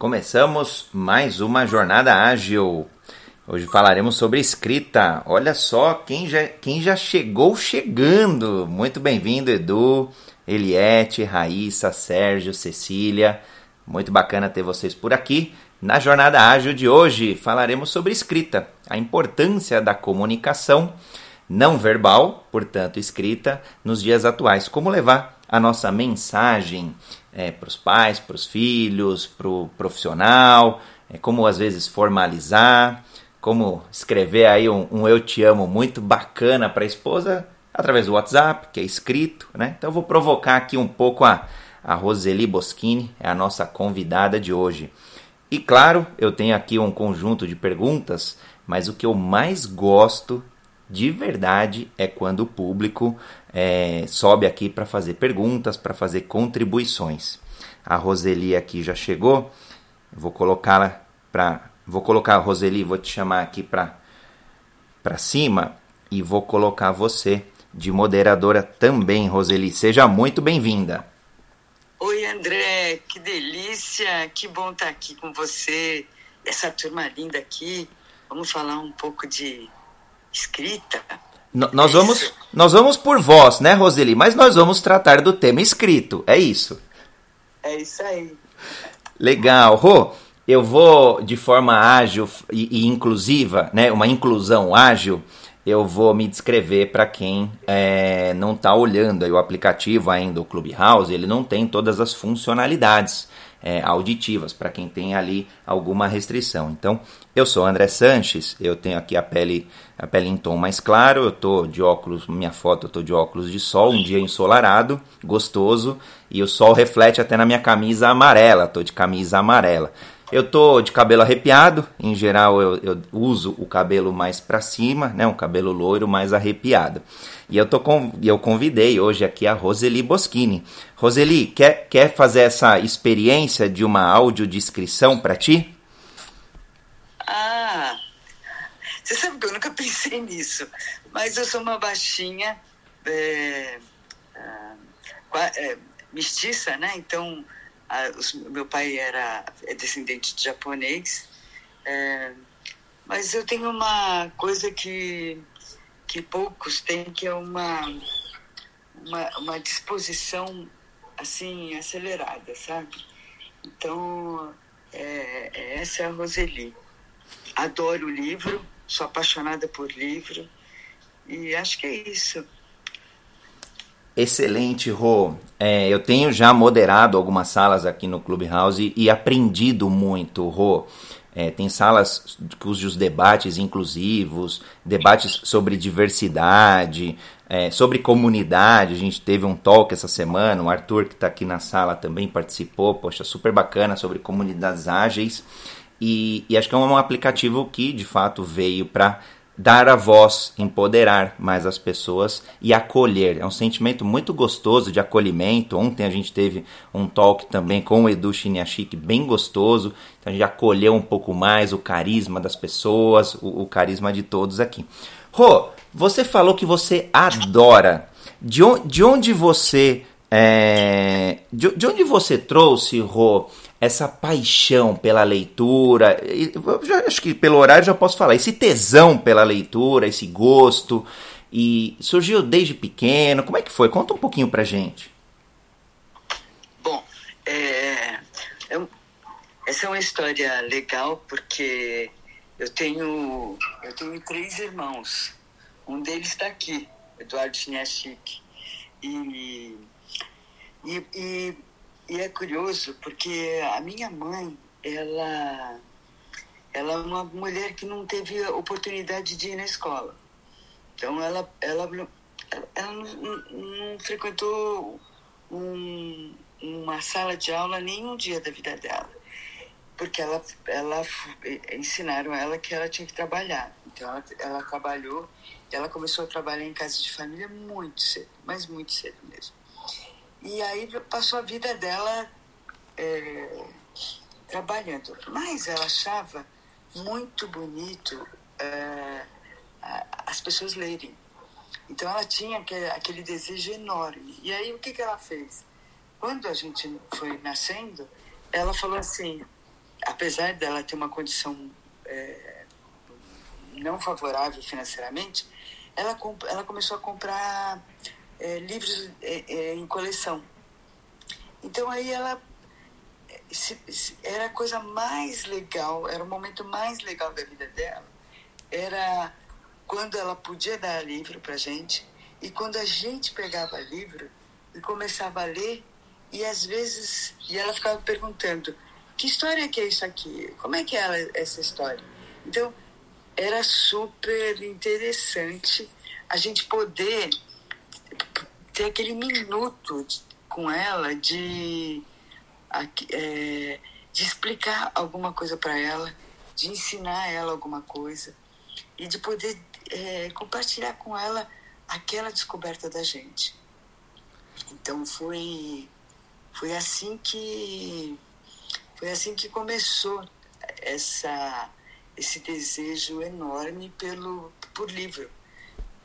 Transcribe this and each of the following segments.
Começamos mais uma jornada ágil. Hoje falaremos sobre escrita. Olha só quem já, quem já chegou chegando. Muito bem-vindo, Edu, Eliette, Raíssa, Sérgio, Cecília. Muito bacana ter vocês por aqui. Na jornada ágil de hoje falaremos sobre escrita, a importância da comunicação não verbal, portanto escrita, nos dias atuais. Como levar a nossa mensagem é, para os pais, para os filhos, para o profissional, é, como às vezes formalizar, como escrever aí um, um eu te amo muito bacana para a esposa através do WhatsApp, que é escrito, né? Então eu vou provocar aqui um pouco a, a Roseli Boschini, é a nossa convidada de hoje. E claro, eu tenho aqui um conjunto de perguntas, mas o que eu mais gosto de verdade é quando o público é, sobe aqui para fazer perguntas, para fazer contribuições. A Roseli aqui já chegou. Vou colocá-la para. Vou colocar a Roseli, vou te chamar aqui para cima e vou colocar você de moderadora também, Roseli. Seja muito bem-vinda. Oi, André, que delícia, que bom estar aqui com você, essa turma linda aqui. Vamos falar um pouco de escrita. Nós, vamos, nós vamos por voz, né, Roseli? Mas nós vamos tratar do tema escrito, é isso? É isso aí. Legal. Rô, eu vou de forma ágil e, e inclusiva, né, uma inclusão ágil, eu vou me descrever para quem é, não está olhando aí o aplicativo ainda, o Clubhouse, ele não tem todas as funcionalidades é, auditivas, para quem tem ali alguma restrição. Então, eu sou André Sanches, eu tenho aqui a pele, a pele em tom mais claro, eu tô de óculos, minha foto eu tô de óculos de sol, um dia ensolarado, gostoso, e o sol reflete até na minha camisa amarela, tô de camisa amarela. Eu tô de cabelo arrepiado, em geral eu, eu uso o cabelo mais para cima, né, um cabelo loiro mais arrepiado. E eu, tô com, eu convidei hoje aqui a Roseli Boschini. Roseli, quer, quer fazer essa experiência de uma audiodescrição para ti? Ah, você sabe que eu nunca pensei nisso, mas eu sou uma baixinha, é, é, mestiça, né? Então, a, os, meu pai era é descendente de japonês, é, mas eu tenho uma coisa que que poucos têm, que é uma, uma, uma disposição assim acelerada, sabe? Então, é, é, essa é a Roseli. Adoro o livro, sou apaixonada por livro e acho que é isso. Excelente, Rô. É, eu tenho já moderado algumas salas aqui no Clubhouse e aprendido muito, Rô. É, tem salas cujos debates inclusivos, debates sobre diversidade, é, sobre comunidade. A gente teve um talk essa semana, o Arthur, que está aqui na sala, também participou. Poxa, super bacana sobre comunidades ágeis. E, e acho que é um aplicativo que de fato veio para dar a voz, empoderar mais as pessoas e acolher. É um sentimento muito gostoso de acolhimento. Ontem a gente teve um talk também com o Edu Chiniachik, bem gostoso. Então a gente acolheu um pouco mais o carisma das pessoas, o, o carisma de todos aqui. Rô, você falou que você adora. De onde, de onde você. É, de, de onde você trouxe, Rô, essa paixão pela leitura, eu já, acho que pelo horário já posso falar, esse tesão pela leitura, esse gosto, e surgiu desde pequeno, como é que foi? Conta um pouquinho pra gente. Bom, é, é, essa é uma história legal porque eu tenho, eu tenho três irmãos, um deles está aqui, Eduardo Chiniachik, e, e, e e é curioso porque a minha mãe, ela, ela é uma mulher que não teve oportunidade de ir na escola. Então ela, ela, ela não, não frequentou um, uma sala de aula nenhum dia da vida dela. Porque ela, ela ensinaram ela que ela tinha que trabalhar. Então ela, ela trabalhou, ela começou a trabalhar em casa de família muito cedo, mas muito cedo mesmo. E aí passou a vida dela é, trabalhando. Mas ela achava muito bonito é, as pessoas lerem. Então ela tinha aquele desejo enorme. E aí o que, que ela fez? Quando a gente foi nascendo, ela falou assim: apesar dela ter uma condição é, não favorável financeiramente, ela, ela começou a comprar é, livros é, é, em coleção. Então aí ela se, se, era a coisa mais legal, era o momento mais legal da vida dela, era quando ela podia dar livro para gente e quando a gente pegava livro e começava a ler e às vezes e ela ficava perguntando que história que é isso aqui? Como é que é essa história? Então era super interessante a gente poder ter aquele minuto com ela de, é, de explicar alguma coisa para ela, de ensinar ela alguma coisa e de poder é, compartilhar com ela aquela descoberta da gente. Então foi foi assim que foi assim que começou essa esse desejo enorme pelo por livro,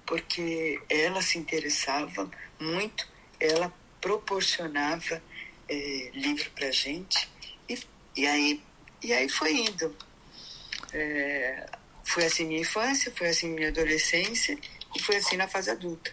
porque ela se interessava muito, ela proporcionava é, livro para gente e, e aí e aí foi indo. É, foi assim minha infância, foi assim minha adolescência e foi assim na fase adulta.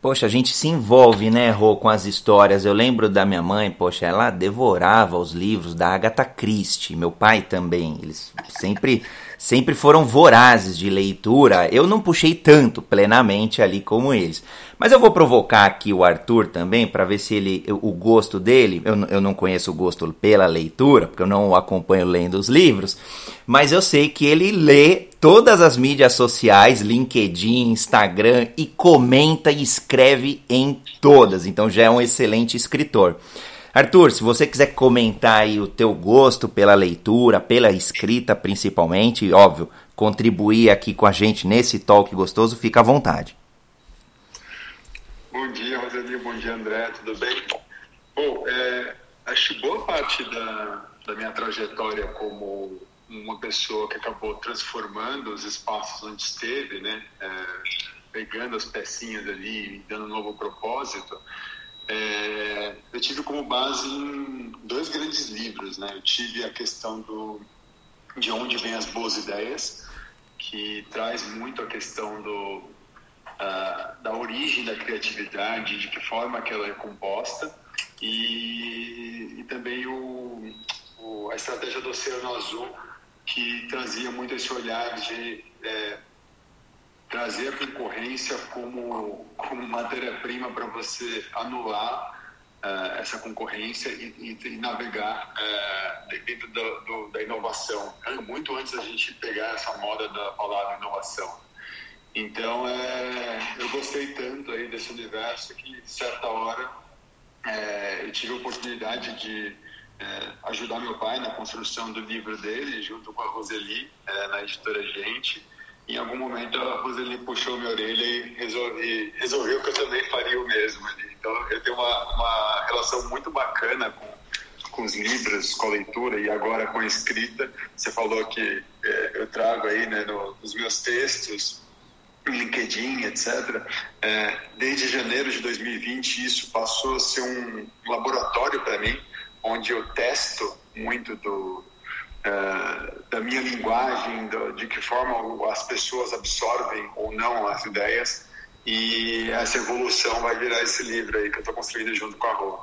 Poxa, a gente se envolve, né, Rô, com as histórias. Eu lembro da minha mãe, poxa, ela devorava os livros da Agatha Christie, meu pai também. Eles sempre sempre foram vorazes de leitura. Eu não puxei tanto plenamente ali como eles. Mas eu vou provocar aqui o Arthur também para ver se ele o gosto dele, eu, eu não conheço o gosto pela leitura, porque eu não acompanho lendo os livros, mas eu sei que ele lê todas as mídias sociais, LinkedIn, Instagram e comenta e escreve em todas. Então já é um excelente escritor. Arthur, se você quiser comentar aí o teu gosto pela leitura, pela escrita principalmente, óbvio, contribuir aqui com a gente nesse talk gostoso, fica à vontade. Bom dia, Roseli, bom dia, André, tudo bem? Bom, é, acho boa parte da, da minha trajetória como uma pessoa que acabou transformando os espaços onde esteve, né, é, pegando as pecinhas ali e dando um novo propósito, é, eu tive como base em dois grandes livros, né? Eu tive a questão do de onde vêm as boas ideias, que traz muito a questão do uh, da origem da criatividade, de que forma que ela é composta, e, e também o, o, a estratégia do Oceano Azul, que trazia muito esse olhar de é, trazer a concorrência como, como matéria-prima para você anular uh, essa concorrência e, e, e navegar uh, dentro do, do, da inovação, muito antes da gente pegar essa moda da palavra inovação. Então, é, eu gostei tanto aí desse universo que, certa hora, é, eu tive a oportunidade de é, ajudar meu pai na construção do livro dele, junto com a Roseli, na editora Gente em algum momento a Roseli puxou minha orelha e resolvi, resolveu que eu também faria o mesmo. Então eu tenho uma, uma relação muito bacana com, com os livros, com a leitura e agora com a escrita. Você falou que é, eu trago aí né, no, nos meus textos, LinkedIn, etc. É, desde janeiro de 2020 isso passou a ser um laboratório para mim, onde eu testo muito do, é, da minha linguagem, do, de que forma as pessoas absorvem ou não as ideias. E essa evolução vai virar esse livro aí que eu estou construindo junto com a Rô.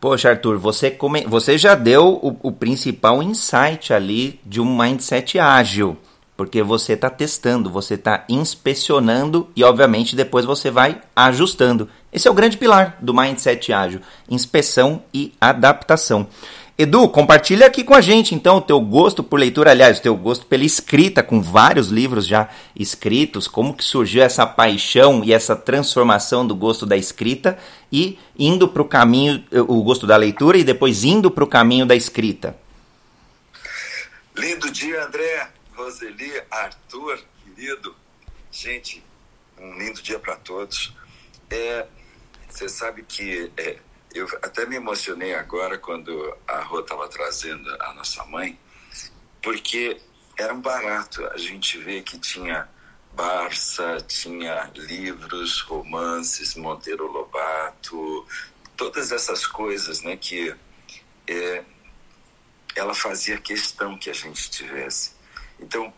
Poxa, Arthur, você, come... você já deu o, o principal insight ali de um mindset ágil porque você está testando, você está inspecionando e, obviamente, depois você vai ajustando. Esse é o grande pilar do mindset ágil: inspeção e adaptação. Edu, compartilha aqui com a gente então o teu gosto por leitura, aliás, o teu gosto pela escrita, com vários livros já escritos, como que surgiu essa paixão e essa transformação do gosto da escrita e indo para o caminho, o gosto da leitura e depois indo para o caminho da escrita. Lindo dia, André, Roseli, Arthur, querido. Gente, um lindo dia para todos. É, você sabe que é, eu até me emocionei agora quando a Rô estava trazendo a nossa mãe, porque era um barato. A gente vê que tinha Barça, tinha livros, romances, Monteiro Lobato, todas essas coisas, né, que é, ela fazia questão que a gente tivesse. Então,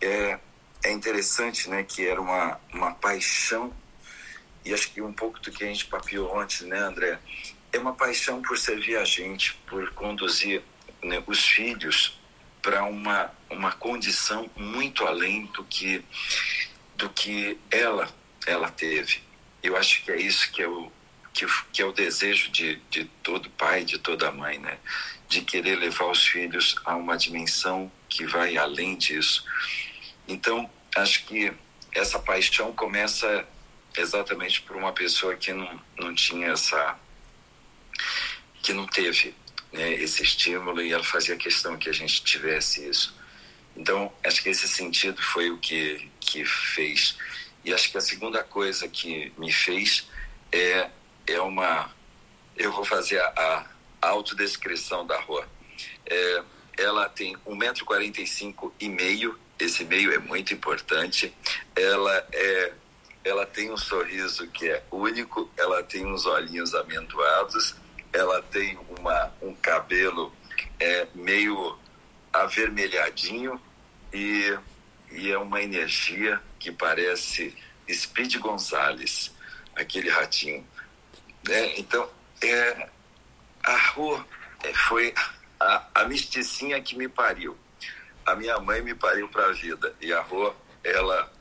é, é interessante né, que era uma, uma paixão, e acho que um pouco do que a gente papiou ontem, né, André? É uma paixão por servir a gente, por conduzir né, os filhos para uma, uma condição muito além do que, do que ela, ela teve. Eu acho que é isso que é o, que, que é o desejo de, de todo pai, de toda mãe, né? De querer levar os filhos a uma dimensão que vai além disso. Então, acho que essa paixão começa exatamente por uma pessoa que não, não tinha essa. Que não teve né, esse estímulo e ela fazia questão que a gente tivesse isso. Então, acho que esse sentido foi o que, que fez. E acho que a segunda coisa que me fez é é uma. Eu vou fazer a, a autodescrição da rua. É, ela tem 1,45m e meio, esse meio é muito importante. Ela é ela tem um sorriso que é único, ela tem uns olhinhos amendoados, ela tem uma, um cabelo é, meio avermelhadinho e, e é uma energia que parece Speed Gonzalez, aquele ratinho. Né? Então, é, a rua é, foi a, a misticinha que me pariu. A minha mãe me pariu para a vida e a rua, ela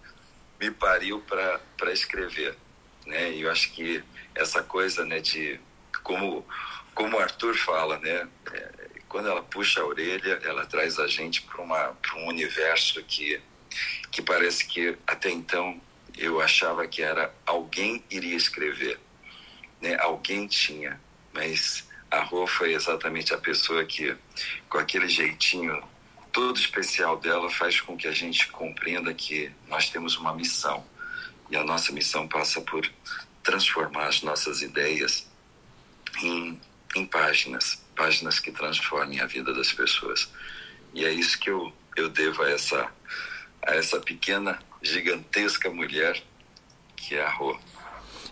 me pariu para escrever. Né? E eu acho que essa coisa né, de, como, como o Arthur fala, né? É, quando ela puxa a orelha, ela traz a gente para um universo que, que parece que até então eu achava que era alguém iria escrever né, alguém tinha, mas a Rô foi exatamente a pessoa que, com aquele jeitinho todo especial dela, faz com que a gente compreenda que nós temos uma missão. E a nossa missão passa por transformar as nossas ideias em, em páginas, páginas que transformem a vida das pessoas. E é isso que eu, eu devo a essa, a essa pequena, gigantesca mulher que é a Rô.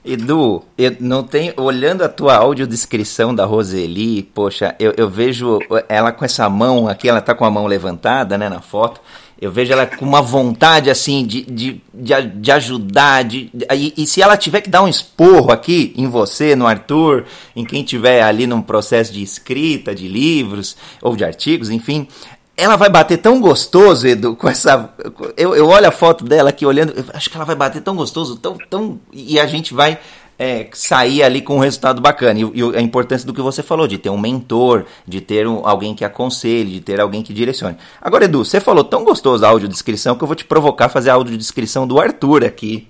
Edu, eu não tenho, olhando a tua audiodescrição da Roseli, poxa, eu, eu vejo ela com essa mão aqui, ela tá com a mão levantada, né, na foto. Eu vejo ela com uma vontade, assim, de, de, de, de ajudar. De, e, e, se ela tiver que dar um esporro aqui em você, no Arthur, em quem tiver ali num processo de escrita, de livros ou de artigos, enfim, ela vai bater tão gostoso, Edu, com essa. Eu, eu olho a foto dela aqui olhando, acho que ela vai bater tão gostoso, tão. tão e a gente vai é, sair ali com um resultado bacana. E, e, a importância do que você falou, de ter um mentor, de ter um, alguém que aconselhe, de ter alguém que direcione. Agora, Edu, você falou tão gostoso a audiodescrição que eu vou te provocar a fazer a audiodescrição do Arthur aqui.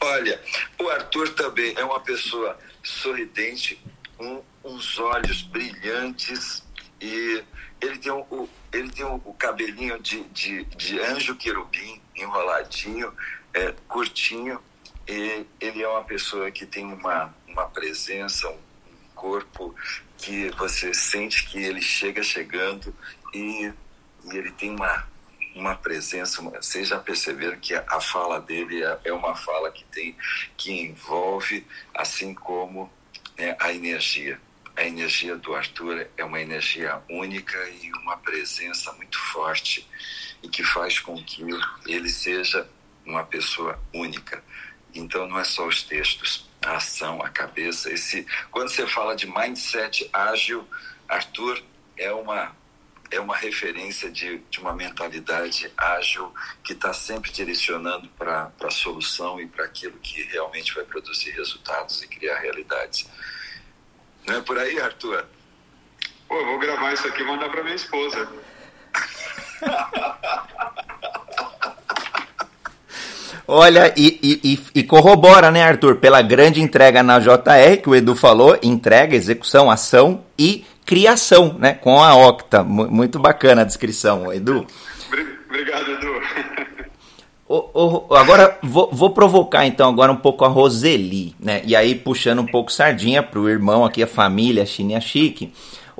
Olha, o Arthur também é uma pessoa sorridente, com uns olhos brilhantes e ele tem, o, ele tem o, cabelinho de, de, de anjo querubim, enroladinho, é, curtinho. E ele é uma pessoa que tem uma, uma presença, um corpo que você sente que ele chega chegando e, e ele tem uma, uma presença. Vocês já perceberam que a fala dele é, é uma fala que tem que envolve, assim como né, a energia a energia do Arthur é uma energia única e uma presença muito forte e que faz com que ele seja uma pessoa única. Então não é só os textos, a ação, a cabeça. Esse, quando você fala de mindset ágil, Arthur é uma é uma referência de, de uma mentalidade ágil que está sempre direcionando para a solução e para aquilo que realmente vai produzir resultados e criar realidades. Não é por aí, Arthur? Pô, eu vou gravar isso aqui e mandar para minha esposa. Olha, e, e, e, corrobora, né, Arthur, pela grande entrega na JR, que o Edu falou, entrega, execução, ação e criação, né, com a Octa. Muito bacana a descrição, Edu. Obrigado, Edu. O, o, agora vou, vou, provocar então agora um pouco a Roseli, né? E aí puxando um pouco sardinha pro irmão aqui, a família Chinia Chique.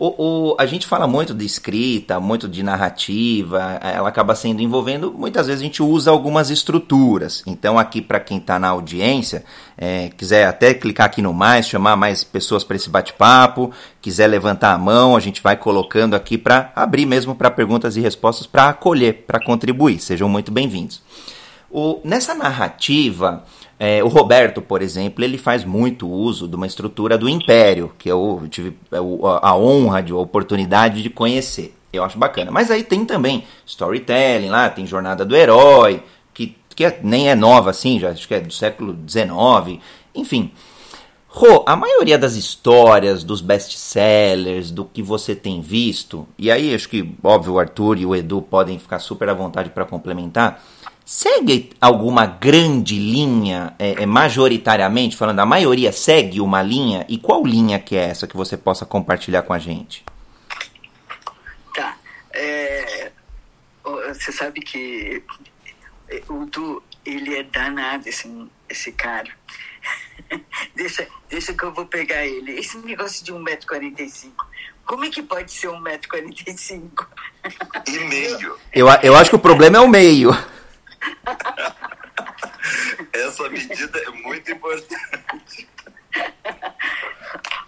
O, o, a gente fala muito de escrita, muito de narrativa, ela acaba sendo envolvendo, muitas vezes a gente usa algumas estruturas. Então, aqui para quem está na audiência, é, quiser até clicar aqui no mais, chamar mais pessoas para esse bate-papo, quiser levantar a mão, a gente vai colocando aqui para abrir mesmo para perguntas e respostas, para acolher, para contribuir. Sejam muito bem-vindos. nessa narrativa, é, o Roberto, por exemplo, ele faz muito uso de uma estrutura do Império, que eu tive é, a honra, a oportunidade de conhecer. Eu acho bacana. Mas aí tem também storytelling lá, tem Jornada do Herói, que, que é, nem é nova assim, já acho que é do século XIX. Enfim. Rô, a maioria das histórias, dos best-sellers, do que você tem visto, e aí acho que, óbvio, o Arthur e o Edu podem ficar super à vontade para complementar, segue alguma grande linha, é, é, majoritariamente falando, a maioria segue uma linha? E qual linha que é essa que você possa compartilhar com a gente? Tá. É, você sabe que é, o Du, ele é danado, esse, esse cara. deixa, deixa que eu vou pegar ele. Esse negócio de 1,45m. Como é que pode ser 1,45m? E meio. Eu, eu acho que o problema é o meio. Essa medida é muito importante.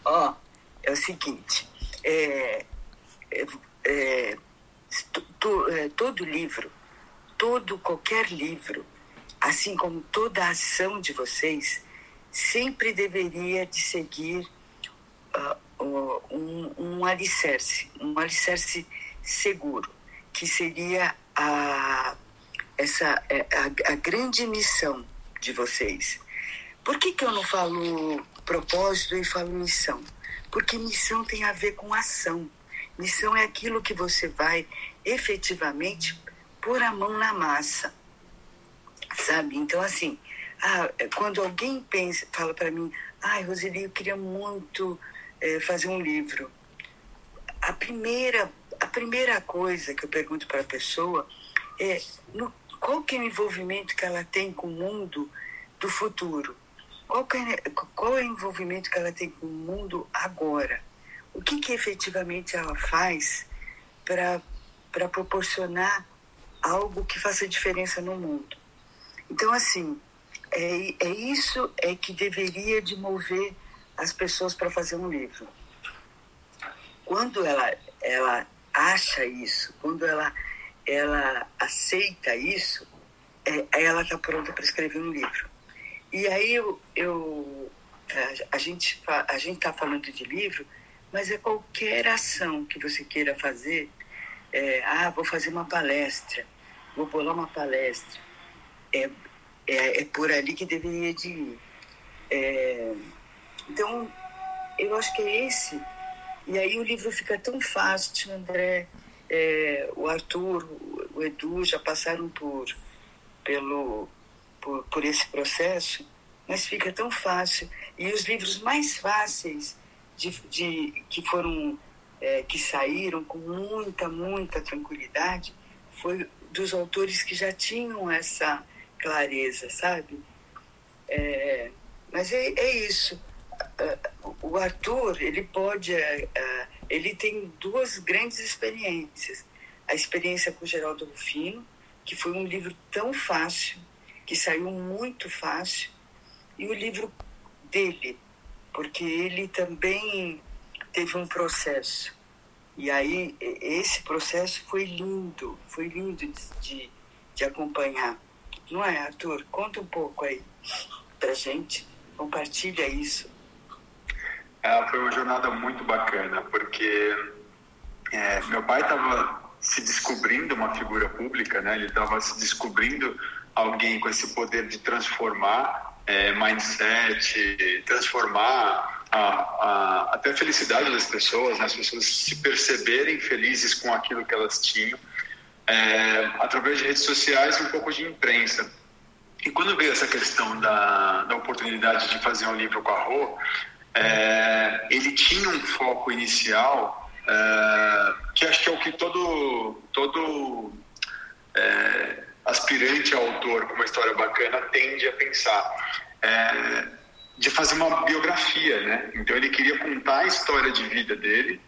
Ó, oh, é o seguinte, é, é, é, é, todo livro, todo qualquer livro, assim como toda a ação de vocês, sempre deveria de seguir uh, um, um alicerce, um alicerce seguro, que seria a essa é a, a grande missão de vocês. Por que, que eu não falo propósito e falo missão? Porque missão tem a ver com ação. Missão é aquilo que você vai efetivamente pôr a mão na massa. Sabe? Então, assim, ah, quando alguém pensa, fala para mim, ai, Roseli, eu queria muito é, fazer um livro. A primeira, a primeira coisa que eu pergunto para a pessoa é no qual que é o envolvimento que ela tem com o mundo do futuro? Qual, é, qual é o envolvimento que ela tem com o mundo agora? O que, que efetivamente ela faz para proporcionar algo que faça diferença no mundo? Então, assim, é, é isso é que deveria de mover as pessoas para fazer um livro. Quando ela, ela acha isso, quando ela ela aceita isso, é, ela está pronta para escrever um livro. E aí eu, eu a, a gente a gente está falando de livro, mas é qualquer ação que você queira fazer. É, ah, vou fazer uma palestra, vou bolar uma palestra. É, é, é por ali que deveria de ir. É, então, eu acho que é esse. E aí o livro fica tão fácil, André, é, o Arthur, o Edu já passaram por, pelo, por, por esse processo, mas fica tão fácil. E os livros mais fáceis de, de que foram é, que saíram com muita, muita tranquilidade foi dos autores que já tinham essa clareza, sabe? É, mas é, é isso. O Arthur, ele pode é, é, ele tem duas grandes experiências. A experiência com Geraldo Rufino, que foi um livro tão fácil, que saiu muito fácil, e o livro dele, porque ele também teve um processo. E aí, esse processo foi lindo, foi lindo de, de acompanhar. Não é, Arthur? Conta um pouco aí pra gente, compartilha isso. É, foi uma jornada muito bacana, porque é, meu pai estava se descobrindo uma figura pública, né? Ele estava se descobrindo alguém com esse poder de transformar é, mindset, transformar a, a, até a felicidade das pessoas, né? as pessoas se perceberem felizes com aquilo que elas tinham, é, através de redes sociais e um pouco de imprensa. E quando veio essa questão da, da oportunidade de fazer um livro com a Rô, é, ele tinha um foco inicial é, que acho que é o que todo, todo é, aspirante a autor com uma história bacana tende a pensar. É, de fazer uma biografia, né? Então ele queria contar a história de vida dele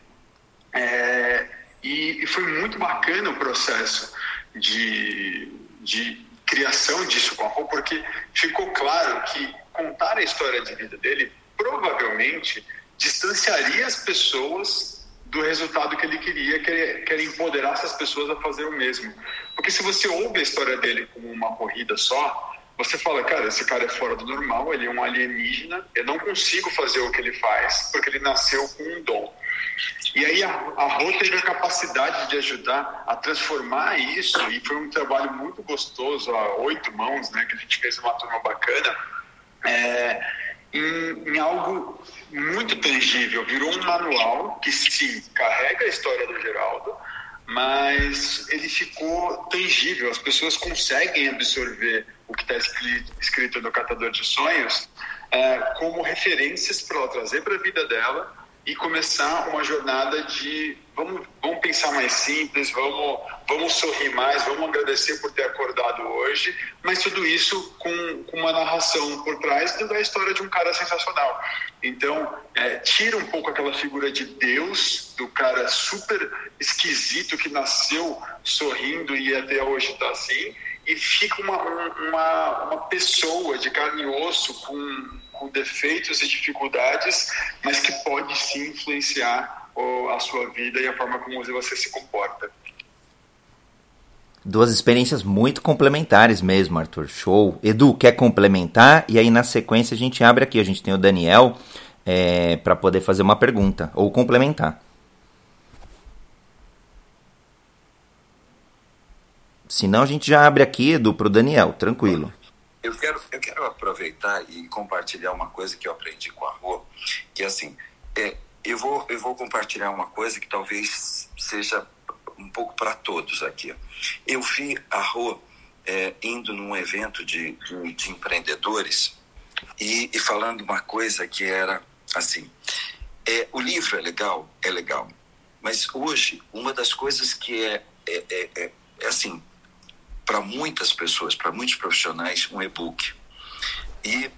É, e, e, foi muito bacana o processo de, de criação disso com a Rô, porque ficou claro que contar a história de vida dele provavelmente distanciaria as pessoas do resultado que ele queria, que era empoderar essas pessoas a fazer o mesmo. Porque se você ouve a história dele como uma corrida só, você fala, cara, esse cara é fora do normal, ele é um alienígena, eu não consigo fazer o que ele faz porque ele nasceu com um dom. E aí a, a Rô teve a capacidade de ajudar a transformar isso, e foi um trabalho muito gostoso, a oito mãos, né, que a gente fez uma turma bacana, é, em, em, algo muito tangível. Virou um manual que, sim, carrega a história do Geraldo, mas ele ficou tangível. As pessoas conseguem absorver o que está escrito, escrito, no Catador de Sonhos é, como referências para ela trazer para a vida dela e começar uma jornada de vamos, vamos pensar mais simples, vamos, vamos sorrir mais, vamos agradecer por ter acordado hoje, mas tudo isso com, com uma narração por trás da história de um cara sensacional. Então, é, tira um pouco aquela figura de Deus, do cara super esquisito que nasceu sorrindo e até hoje está assim, e fica uma, uma, uma pessoa de carne e osso com com defeitos e dificuldades, mas que pode sim influenciar a sua vida e a forma como você se comporta. Duas experiências muito complementares mesmo, Arthur. Show. Edu, quer complementar? E aí na sequência a gente abre aqui. A gente tem o Daniel é, para poder fazer uma pergunta ou complementar. Se não, a gente já abre aqui, Edu, para o Daniel. Tranquilo. Eu quero, eu quero aproveitar e compartilhar uma coisa que eu aprendi com a Rô, que é assim, é, eu, vou, eu vou compartilhar uma coisa que talvez seja um pouco para todos aqui. Eu vi a Rô é, indo num evento de, de, de empreendedores e, e, falando uma coisa que era assim, é, o livro é legal, é legal, mas hoje uma das coisas que é, é, é, é, é assim, para muitas pessoas, para muitos profissionais, um e-book. E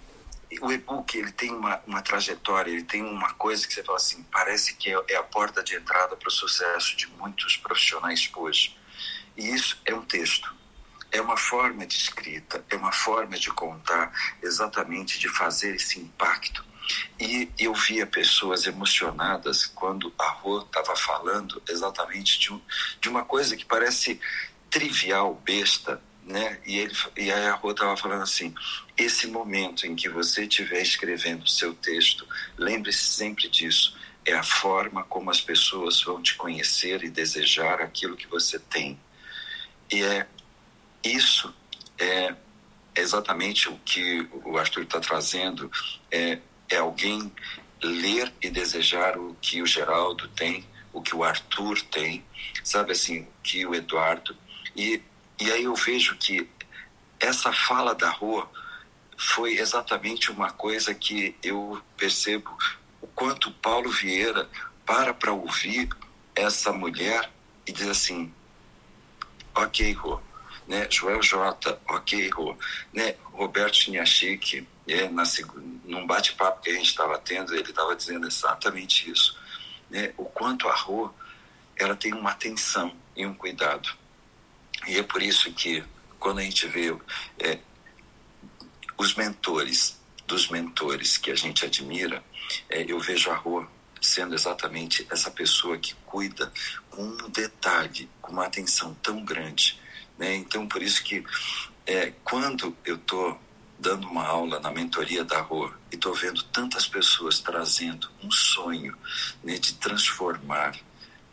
o e-book ele tem uma, uma trajetória, ele tem uma coisa que você fala assim, parece que é, é a porta de entrada para o sucesso de muitos profissionais hoje. E isso é um texto, é uma forma de escrita, é uma forma de contar, exatamente de fazer esse impacto. E eu via pessoas emocionadas quando a Rô estava falando exatamente de, um, de uma coisa que parece trivial, besta, né? E, ele, e aí a Rô estava falando assim: esse momento em que você estiver escrevendo o seu texto, lembre-se sempre disso. É a forma como as pessoas vão te conhecer e desejar aquilo que você tem. E é isso é exatamente o que o Arthur está trazendo. É, é alguém ler e desejar o que o Geraldo tem, o que o Arthur tem, sabe assim, o que o Eduardo e, e aí eu vejo que essa fala da rua foi exatamente uma coisa que eu percebo o quanto Paulo Vieira para para ouvir essa mulher e diz assim, ok, Rô, né? Joel J, ok, Rô, né? Roberto Chiniachique, é, na, num bate-papo que a gente estava tendo, ele estava dizendo exatamente isso, né? O quanto a Rô, ela tem uma atenção e um cuidado e é por isso que, quando a gente vê é, os mentores dos mentores que a gente admira, é, eu vejo a Rô sendo exatamente essa pessoa que cuida com um detalhe, com uma atenção tão grande. Né? Então, por isso que é, quando eu estou dando uma aula na mentoria da Rô e estou vendo tantas pessoas trazendo um sonho né, de transformar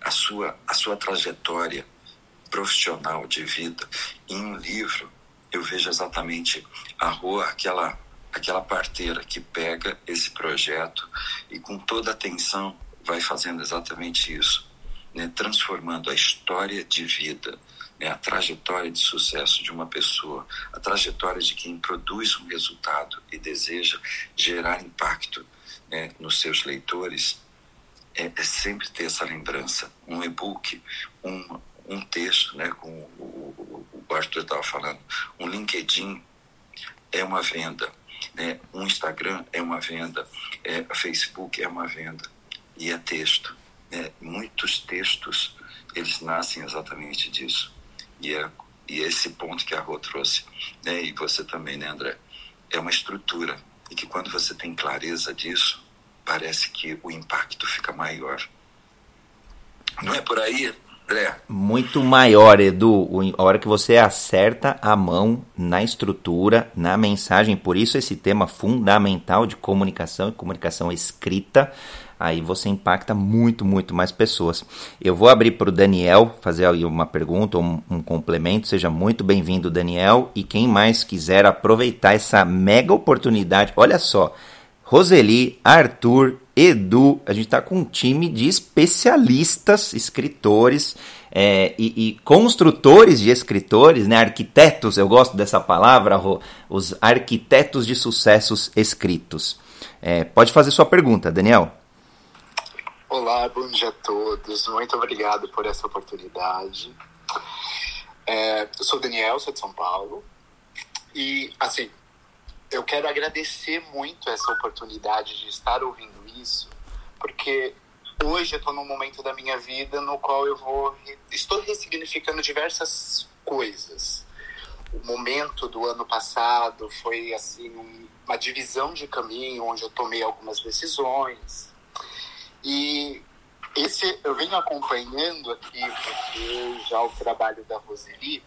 a sua, a sua trajetória profissional de vida em um livro, eu vejo exatamente a rua, aquela aquela parteira que pega esse projeto e com toda atenção vai fazendo exatamente isso, né? transformando a história de vida, né? a trajetória de sucesso de uma pessoa, a trajetória de quem produz um resultado e deseja gerar impacto né? nos seus leitores, é, é sempre ter essa lembrança. Um e-book, um, um texto, né, como o, o Arthur estava falando, um LinkedIn é uma venda, né, um Instagram é uma venda, é, Facebook é uma venda e é texto. é, muitos textos eles nascem exatamente disso. E é, e é esse ponto que a Rô trouxe, né, e você também, né, André? É uma estrutura. E que quando você tem clareza disso, parece que o impacto fica maior. Não é por aí, Muito maior, Edu. A hora que você acerta a mão na estrutura, na mensagem, por isso esse tema fundamental de comunicação e comunicação escrita aí você impacta muito, muito mais pessoas. Eu vou abrir para o Daniel fazer aí uma pergunta ou um, um complemento. Seja muito bem-vindo, Daniel. E quem mais quiser aproveitar essa mega oportunidade, olha só. Roseli, Arthur, Edu, a gente está com um time de especialistas, escritores é, e, e, construtores de escritores, né? arquitetos, eu gosto dessa palavra, os arquitetos de sucessos escritos. É, pode fazer sua pergunta, Daniel. Olá, bom dia a todos. Muito obrigado por essa oportunidade. É, eu sou Daniel, sou de São Paulo. E, assim, eu quero agradecer muito essa oportunidade de estar ouvindo isso, porque hoje eu estou num momento da minha vida no qual eu vou estou ressignificando diversas coisas. O momento do ano passado foi assim uma divisão de caminho onde eu tomei algumas decisões e esse eu venho acompanhando aqui já o trabalho da Roseli,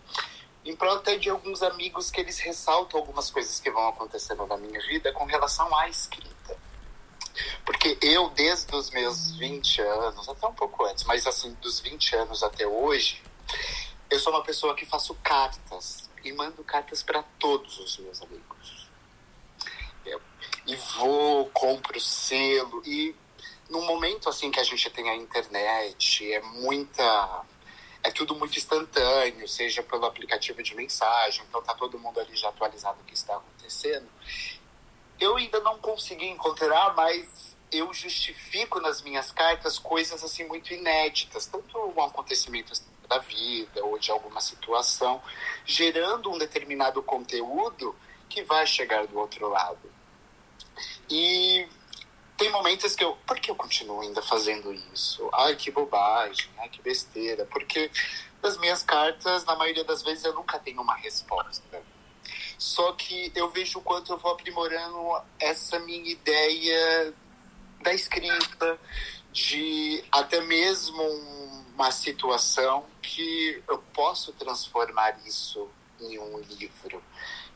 em prol até de alguns amigos que eles ressaltam algumas coisas que vão acontecendo na minha vida com relação à escrita. Porque eu, desde os meus 20 anos, até um pouco antes, mas assim, dos 20 anos até hoje, eu sou uma pessoa que faço cartas e mando cartas para todos os meus amigos. Eu, e vou, compro selo e num momento assim que a gente tem a internet, é muita é tudo muito instantâneo, seja pelo aplicativo de mensagem, então tá todo mundo ali já atualizado o que está acontecendo. Eu ainda não consegui encontrar, mas eu justifico nas minhas cartas coisas assim muito inéditas, tanto um acontecimento da vida ou de alguma situação, gerando um determinado conteúdo que vai chegar do outro lado. E tem momentos que eu. Por que eu continuo ainda fazendo isso? Ai, que bobagem, ai, que besteira. Porque das minhas cartas, na maioria das vezes, eu nunca tenho uma resposta. Só que eu vejo o quanto eu vou aprimorando essa minha ideia da escrita, de até mesmo uma situação que eu posso transformar isso em um livro.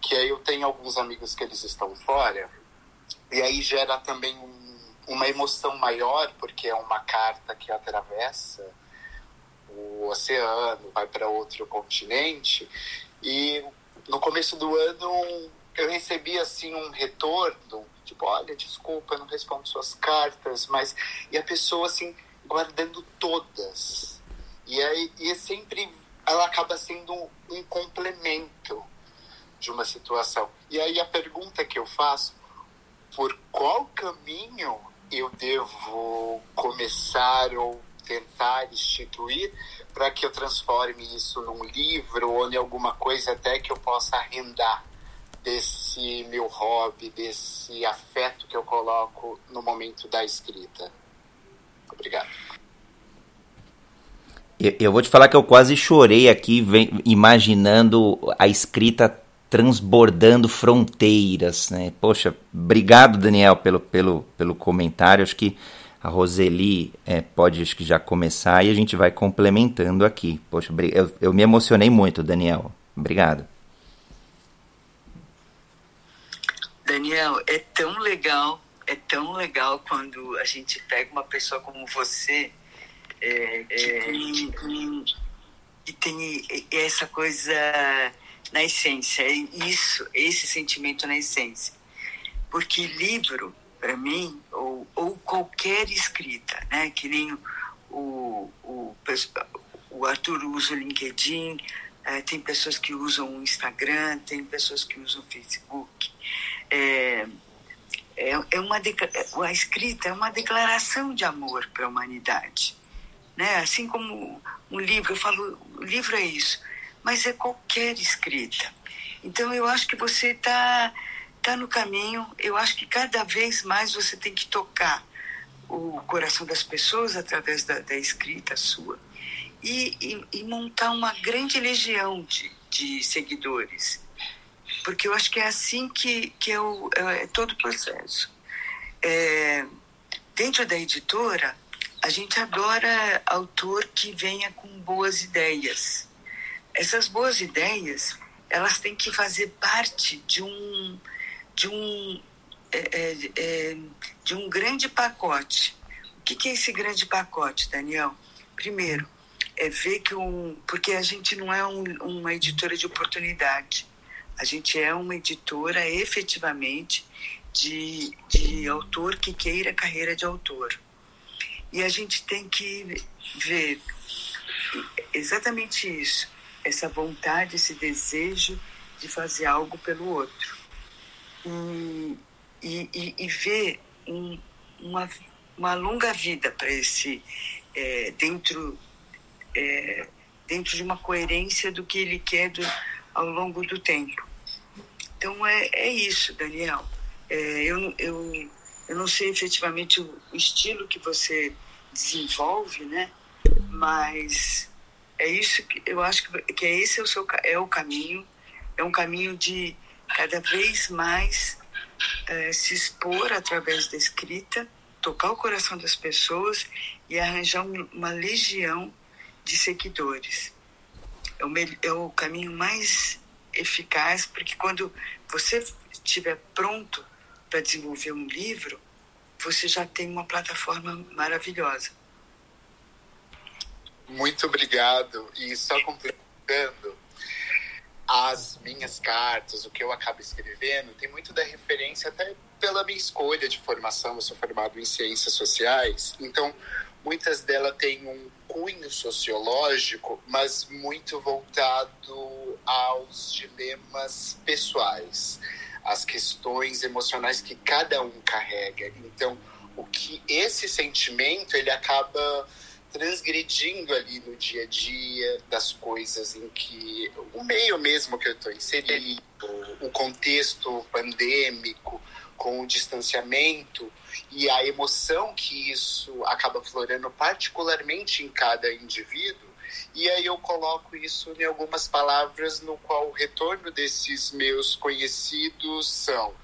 Que aí eu tenho alguns amigos que eles estão fora, e aí gera também um uma emoção maior, porque é uma carta que atravessa o oceano, vai para outro continente. E no começo do ano eu recebi assim um retorno, tipo, olha, desculpa, eu não respondo suas cartas, mas e a pessoa assim guardando todas. E aí e é sempre ela acaba sendo um, um complemento de uma situação. E aí a pergunta que eu faço, por qual caminho eu devo começar ou tentar instituir para que eu transforme isso num livro ou em alguma coisa até que eu possa arrendar desse meu hobby, desse afeto que eu coloco no momento da escrita. Obrigado. Eu vou te falar que eu quase chorei aqui imaginando a escrita transbordando fronteiras, né? Poxa, obrigado Daniel pelo, pelo, pelo comentário. Acho que a Roseli é, pode acho que já começar e a gente vai complementando aqui. Poxa, eu, eu me emocionei muito, Daniel. Obrigado. Daniel, é tão legal, é tão legal quando a gente pega uma pessoa como você é, que, é, tem, que tem essa coisa na essência, é isso, esse sentimento na essência. Porque livro, para mim, ou, ou qualquer escrita, né, que nem o, o, o Arthur usa o LinkedIn, é, tem pessoas que usam o Instagram, tem pessoas que usam o Facebook. É, é, é uma a escrita é uma declaração de amor para a humanidade. Né? Assim como um livro, eu falo, o livro é isso mas é qualquer escrita. Então eu acho que você está tá no caminho, eu acho que cada vez mais você tem que tocar o coração das pessoas através da, da escrita sua e, e, e, montar uma grande legião de, de seguidores. Porque eu acho que é assim que, que é, o, é todo o processo. É, dentro da editora, a gente adora autor que venha com boas ideias. Essas boas ideias, elas têm que fazer parte de um, de um, é, é, é de um grande pacote. O que é esse grande pacote, Daniel? Primeiro, é ver que um. Porque a gente não é um, uma editora de oportunidade. A gente é uma editora efetivamente de, de autor que queira carreira de autor. E a gente tem que ver exatamente isso, essa vontade, esse desejo de fazer algo pelo outro. E, e, e ver um, uma, uma longa vida para esse, é, dentro é, dentro de uma coerência do que ele quer do, ao longo do tempo. Então é, é isso, Daniel. É, eu, eu, eu não sei efetivamente o, estilo que você desenvolve, né? Mas é isso que eu acho que, que é esse é o seu é o caminho, é um caminho de cada vez mais é, se expor através da escrita, tocar o coração das pessoas e arranjar uma legião de seguidores. É o, é o caminho mais eficaz, porque quando você estiver pronto para desenvolver um livro, você já tem uma plataforma maravilhosa. Muito obrigado. E só completando, as minhas cartas, o que eu acabo escrevendo, tem muito da referência até pela minha escolha de formação. Eu sou formado em ciências sociais, então muitas delas têm um cunho sociológico, mas muito voltado aos dilemas pessoais, às questões emocionais que cada um carrega. Então, o que esse sentimento ele acaba transgredindo ali no dia a dia das coisas em que o meio mesmo que eu estou inserido, o contexto pandêmico, com o distanciamento e a emoção que isso acaba florando particularmente em cada indivíduo. E aí eu coloco isso em algumas palavras no qual o retorno desses meus conhecidos são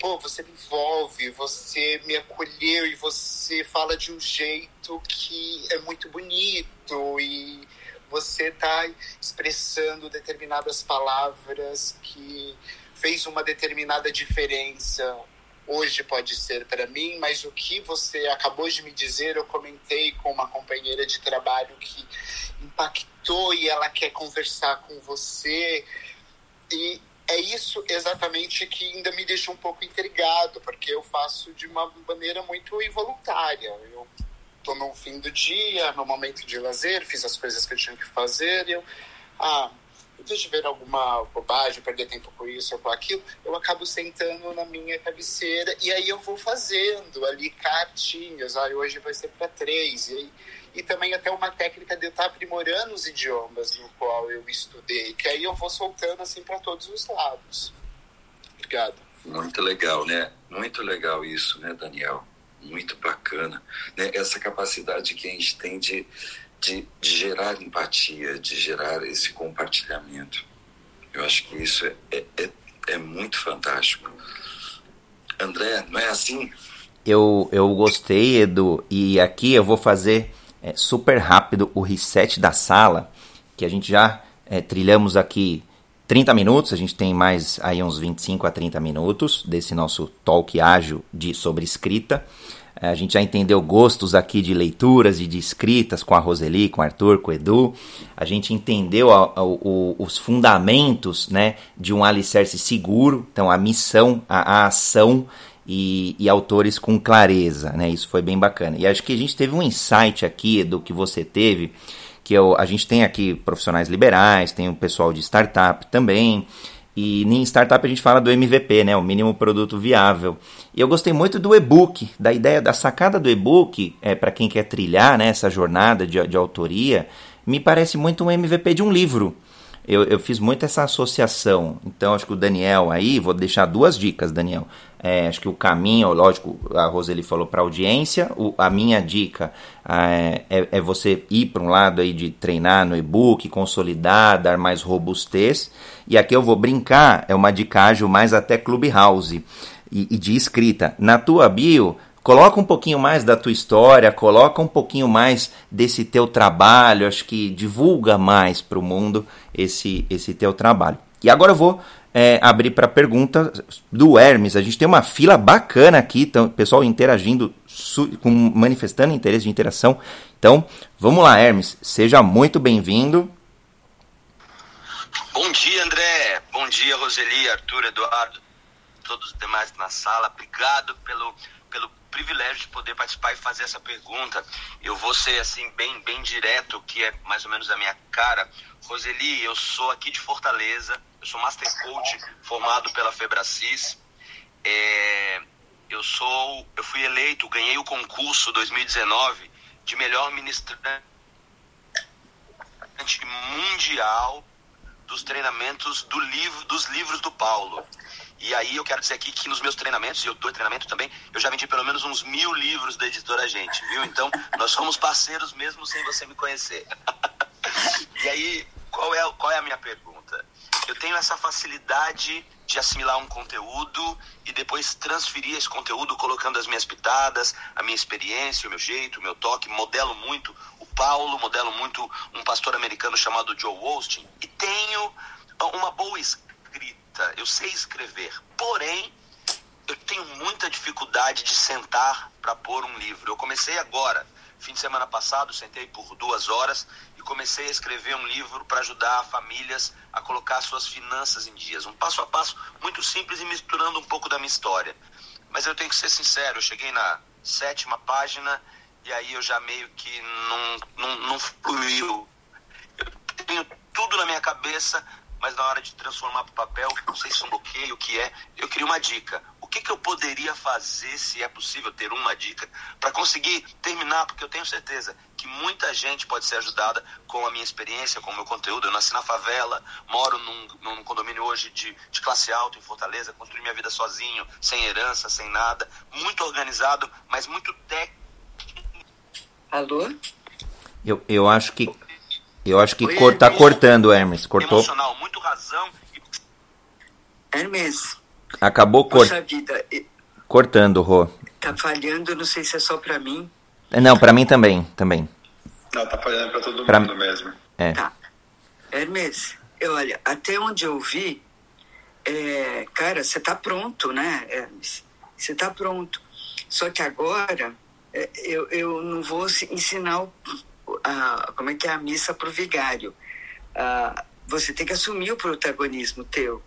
pô, você me envolve, você me acolheu e você fala de um jeito que é muito bonito e você está expressando determinadas palavras que fez uma determinada diferença. Hoje pode ser para mim, mas o que você acabou de me dizer, eu comentei com uma companheira de trabalho que impactou e ela quer conversar com você. E é isso exatamente que ainda me deixa um pouco intrigado, porque eu faço de uma maneira muito involuntária. Eu estou no fim do dia, no momento de lazer, fiz as coisas que eu tinha que fazer, e eu, ah, em vez de ver alguma bobagem, perder tempo com isso ou com aquilo, eu acabo sentando na minha cabeceira e aí eu vou fazendo ali cartinhas. Ah, hoje vai ser para três. E, aí, e também até uma técnica de eu estar aprimorando os idiomas no qual eu estudei, que aí eu vou soltando assim para todos os lados. Obrigado. Muito legal, né? Muito legal isso, né, Daniel? Muito bacana. Né? Essa capacidade que a gente tem de de, de gerar empatia, de gerar esse compartilhamento. Eu acho que isso é, é, é, é muito fantástico. André, não é assim? Eu, eu gostei, Edu, e aqui eu vou fazer é, super rápido o reset da sala, que a gente já é, trilhamos aqui 30 minutos, a gente tem mais aí uns 25 a 30 minutos desse nosso talk ágil de, sobre escrita. É, a gente já entendeu gostos aqui de leituras e de escritas com a Roseli, com o Arthur, com o Edu. A gente entendeu a, a, o, os fundamentos né, de um alicerce seguro, então a missão, a, a ação e, e, autores com clareza. Né? Isso foi bem bacana. E acho que a gente teve um insight aqui do que você teve, que eu, a gente tem aqui profissionais liberais, tem o pessoal de startup também. E em startup a gente fala do MVP, né, o mínimo produto viável. E eu gostei muito do e-book, da ideia da sacada do e-book, é, para quem quer trilhar né, essa jornada de, de autoria, me parece muito um MVP de um livro. eu, eu fiz muito essa associação. Então, acho que o Daniel aí, vou deixar duas dicas, Daniel. É, acho que o caminho, lógico, a Roseli falou para audiência. O, a minha dica é, é, é você ir para um lado aí de treinar no e-book, consolidar, dar mais robustez. E aqui eu vou brincar, é uma dica mais até Clubhouse e, e de escrita. Na tua bio, Coloca um pouquinho mais da tua história, coloca um pouquinho mais desse teu trabalho, acho que divulga mais para o mundo esse, esse teu trabalho. E agora eu vou é, abrir para pergunta do Hermes. A gente tem uma fila bacana aqui, então, pessoal interagindo, com, manifestando interesse de interação. Então, vamos lá, Hermes, seja muito bem-vindo. Bom dia, André. Bom dia, Roseli, Arthur, Eduardo, todos os demais na sala. Obrigado pelo privilégio de poder participar e fazer essa pergunta. Eu vou ser assim bem bem direto, que é mais ou menos a minha cara. Roseli, eu sou aqui de Fortaleza, eu sou Master Coach formado pela Febracis. É, eu sou, eu fui eleito, ganhei o concurso 2019 de melhor ministrante mundial dos treinamentos do livro, dos livros do Paulo. E aí eu quero dizer aqui que nos meus treinamentos, e eu dou treinamento também, eu já vendi pelo menos uns mil livros da editora Gente, viu? Então, nós somos parceiros mesmo sem você me conhecer. e aí, qual é, qual é a minha pergunta? Eu tenho essa facilidade de assimilar um conteúdo e depois transferir esse conteúdo colocando as minhas pitadas, a minha experiência, o meu jeito, o meu toque, modelo muito o Paulo, modelo muito um pastor americano chamado Joe Osteen e tenho uma boa escrita escrita, eu sei escrever. Porém, eu tenho muita dificuldade de sentar para pôr um livro. Eu comecei agora, fim de semana passado, sentei por duas horas e comecei a escrever um livro para ajudar famílias a colocar suas finanças em dias. Um passo a passo muito simples e misturando um pouco da minha história. Mas eu tenho que ser sincero, eu cheguei na sétima página e aí eu já meio que não, não, não fluiu. Eu tenho tudo na minha cabeça, mas na hora de transformar para o papel, não sei se é um bloqueio, o que é, eu queria uma dica. O que, que eu poderia fazer, se é possível ter uma dica, para conseguir terminar? Porque eu tenho certeza que muita gente pode ser ajudada com a minha experiência, com o meu conteúdo. Eu nasci na favela, moro num, num condomínio hoje de, de classe alta em Fortaleza, construí minha vida sozinho, sem herança, sem nada, muito organizado, mas muito técnico. Alô? Eu, eu acho que eu acho que cor, tá cortando, Hermes. Cortou. Emocional, muito razão. Hermes. Acabou cor... vida. cortando, Rô. Tá falhando, não sei se é só para mim. Não, para mim também, também. Não, tá falhando para todo pra... mundo mesmo. É. Tá. Hermes, olha, até onde eu vi, é, cara, você tá pronto, né, Hermes? Você tá pronto. Só que agora é, eu, eu não vou ensinar o a, como é que é a missa para o vigário. Você tem que assumir o protagonismo teu.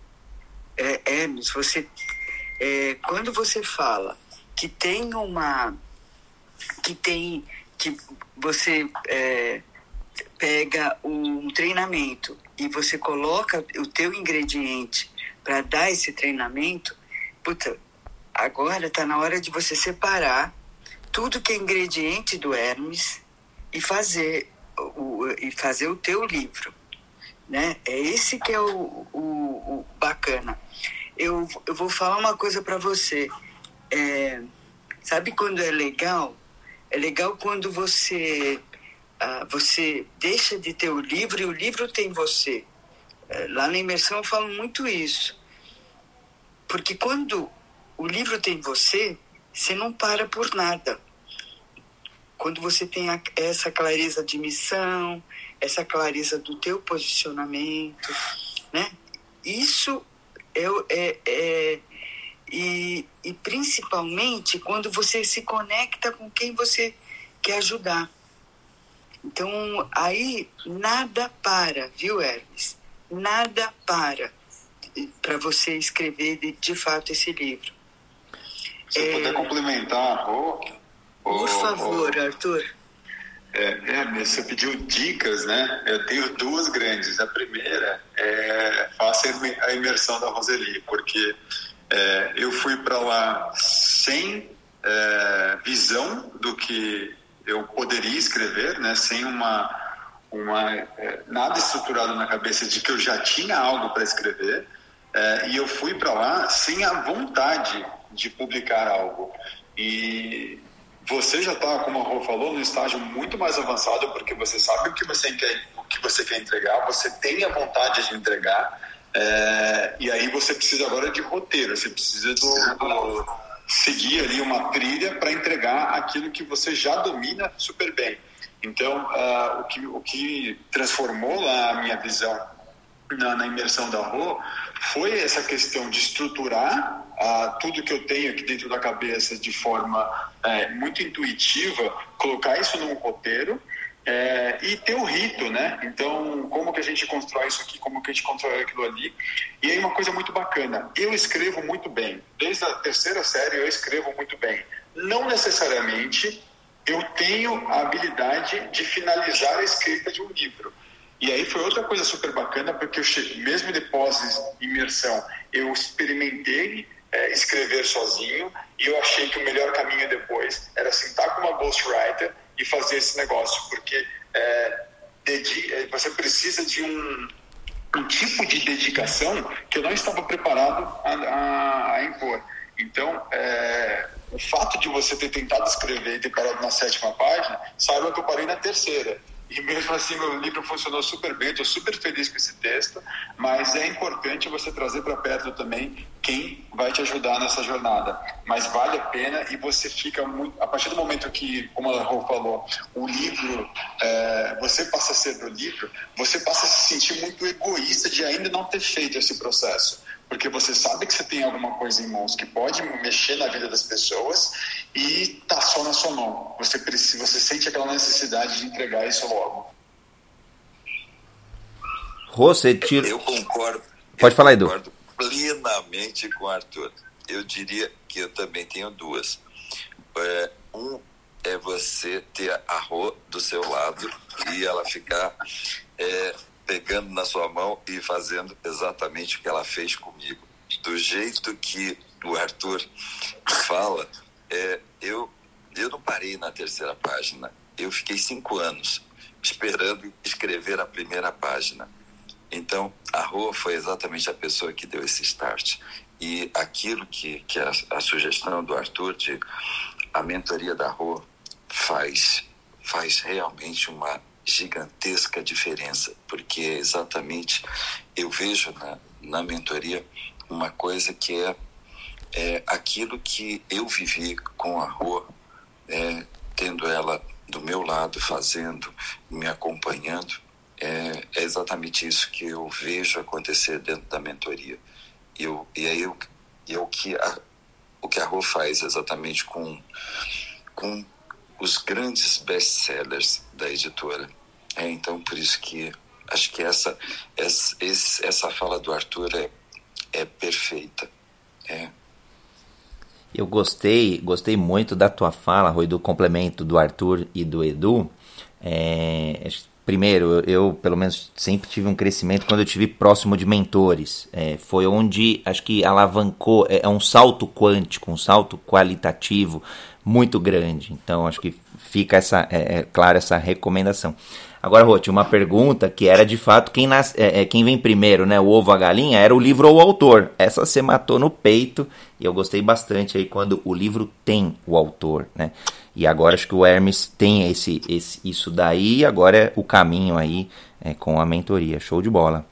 É, Hermes, você, é, quando você fala que tem uma, que tem, que você é, pega um treinamento e você coloca o teu ingrediente para dar esse treinamento, puta, agora está na hora de você separar tudo que é ingrediente do Hermes e fazer o, e fazer o teu livro. Né? É esse que é o, o, o bacana. Eu, eu vou falar uma coisa para você. É, sabe quando é legal? É legal quando você ah, você deixa de ter o livro e o livro tem você. É, lá na imersão eu falo muito isso. Porque quando o livro tem você, você não para por nada quando você tem essa clareza de missão, essa clareza do teu posicionamento, né? Isso é, é, é e, e principalmente quando você se conecta com quem você quer ajudar. Então, aí nada para, viu, Hermes? Nada para para você escrever de, de fato esse livro. Se é... puder complementar, oh, por favor, Arthur. É, é, você pediu dicas, né? Eu tenho duas grandes. A primeira é faça a imersão da Roseli, porque é, eu fui para lá sem é, visão do que eu poderia escrever, né? Sem uma uma é, nada estruturado na cabeça de que eu já tinha algo para escrever é, e eu fui para lá sem a vontade de publicar algo. E você já está, como a Rô falou, no estágio muito mais avançado porque você sabe o que você quer, o que você quer entregar, você tem a vontade de entregar. É, e aí você precisa agora de roteiro, você precisa do, do seguir ali uma trilha para entregar aquilo que você já domina super bem. Então, uh, o, que, o que transformou lá a minha visão na, na imersão da Rô foi essa questão de estruturar uh, tudo que eu tenho aqui dentro da cabeça de forma uh, muito intuitiva, colocar isso num roteiro é, e ter o rito, né? Então, como que a gente constrói isso aqui, como que a gente constrói aquilo ali. E aí uma coisa muito bacana, eu escrevo muito bem. Desde a terceira série eu escrevo muito bem. Não necessariamente eu tenho a habilidade de finalizar a escrita de um livro. E aí foi outra coisa super bacana, porque eu cheguei, mesmo depois de imersão, eu experimentei é, escrever sozinho e eu achei que o melhor caminho depois era sentar com uma ghostwriter e fazer esse negócio, porque é, é, você precisa de um, um tipo de dedicação que eu não estava preparado a, a, a impor. Então, é, o fato de você ter tentado escrever e ter parado na sétima página, saiba que eu parei na terceira. E mesmo assim, meu livro funcionou super bem, estou super feliz com esse texto, mas é importante você trazer para perto também quem vai te ajudar nessa jornada. Mas vale a pena e você fica muito. A partir do momento que, como a Rô falou, o livro, é, você passa a ser do livro, você passa a se sentir muito egoísta de ainda não ter feito esse processo porque você sabe que você tem alguma coisa em mãos que pode mexer na vida das pessoas e tá só na sua mão. Você precisa, você sente aquela necessidade de entregar isso logo. Você tira... Eu concordo. Pode eu falar, Edu. Concordo plenamente com o Arthur. Eu diria que eu também tenho duas. É, um é você ter a Rô do seu lado e ela ficar é, pegando na sua mão e fazendo exatamente o que ela fez comigo. Do jeito que o Arthur fala, é, eu, eu não parei na terceira página. Eu fiquei cinco anos esperando escrever a primeira página. Então, a Rô foi exatamente a pessoa que deu esse start. E aquilo que, que a, a sugestão do Arthur de a mentoria da Rô faz, faz realmente uma gigantesca diferença, porque exatamente eu vejo na, na mentoria uma coisa que é, é aquilo que eu vivi com a Rô, é, tendo ela do meu lado, fazendo, me acompanhando, é, é, exatamente isso que eu vejo acontecer dentro da mentoria. Eu, e aí eu, é o que a, o que a Rô faz exatamente com, com os grandes best-sellers da editora. É, então, por isso que acho que essa, essa, essa fala do Arthur é, é perfeita. É. Eu gostei, gostei muito da tua fala, Rui, do complemento do Arthur e do Edu. É, primeiro, eu pelo menos sempre tive um crescimento quando eu tive próximo de mentores. É, foi onde acho que alavancou, é, é, um salto quântico, um salto qualitativo muito grande. Então acho que fica essa, é, é essa recomendação. Agora, tinha uma pergunta que era de fato quem, nasce, é, é, quem vem primeiro, né? O ovo a galinha? Era o livro ou o autor. Essa você matou no peito e eu gostei bastante aí quando o livro tem o autor, né? E agora acho que o Hermes tem esse, esse, isso daí e agora é o caminho aí é, com a mentoria. Show de bola.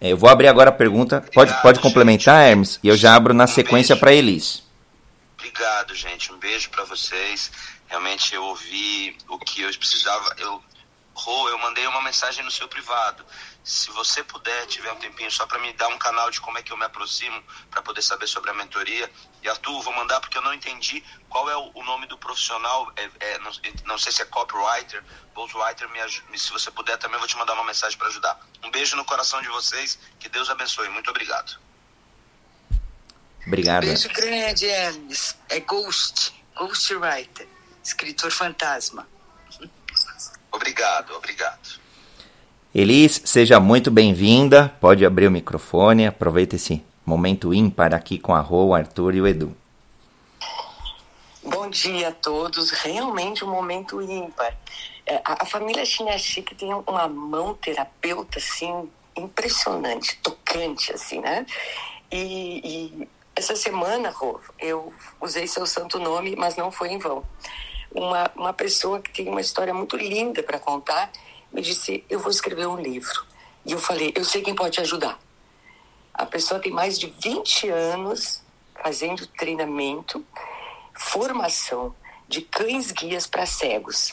É, eu vou abrir agora a pergunta. Pode, pode complementar, Hermes? E eu já abro na sequência para Elis. Obrigado, gente. Um beijo para vocês. Realmente eu ouvi o que eu precisava. Eu Rô, eu mandei uma mensagem no seu privado. Se você puder, tiver um tempinho só para me dar um canal de como é que eu me aproximo para poder saber sobre a mentoria. E Arthur, vou mandar porque eu não entendi qual é o, nome do profissional. É, é, não, não, sei se é copywriter, ghostwriter. Me, se você puder, também vou te mandar uma mensagem para ajudar. Um beijo no coração de vocês. Que Deus abençoe. Muito obrigado. Obrigado. Beijo grande, Hermes. É Ghost, Ghostwriter, escritor fantasma. Obrigado, obrigado. Elis, seja muito bem-vinda. Pode abrir o microfone. Aproveita esse momento ímpar aqui com a Rô, o Arthur e o Edu. Bom dia a todos. Realmente um momento ímpar. É, a, a família Chinachique tem uma mão terapeuta assim impressionante, tocante assim, né? E, e essa semana, Rô, eu usei seu santo nome, mas não foi em vão. Uma, uma pessoa que tem uma história muito linda para contar me disse: Eu vou escrever um livro. E eu falei: Eu sei quem pode te ajudar. A pessoa tem mais de 20 anos fazendo treinamento, formação de cães guias para cegos.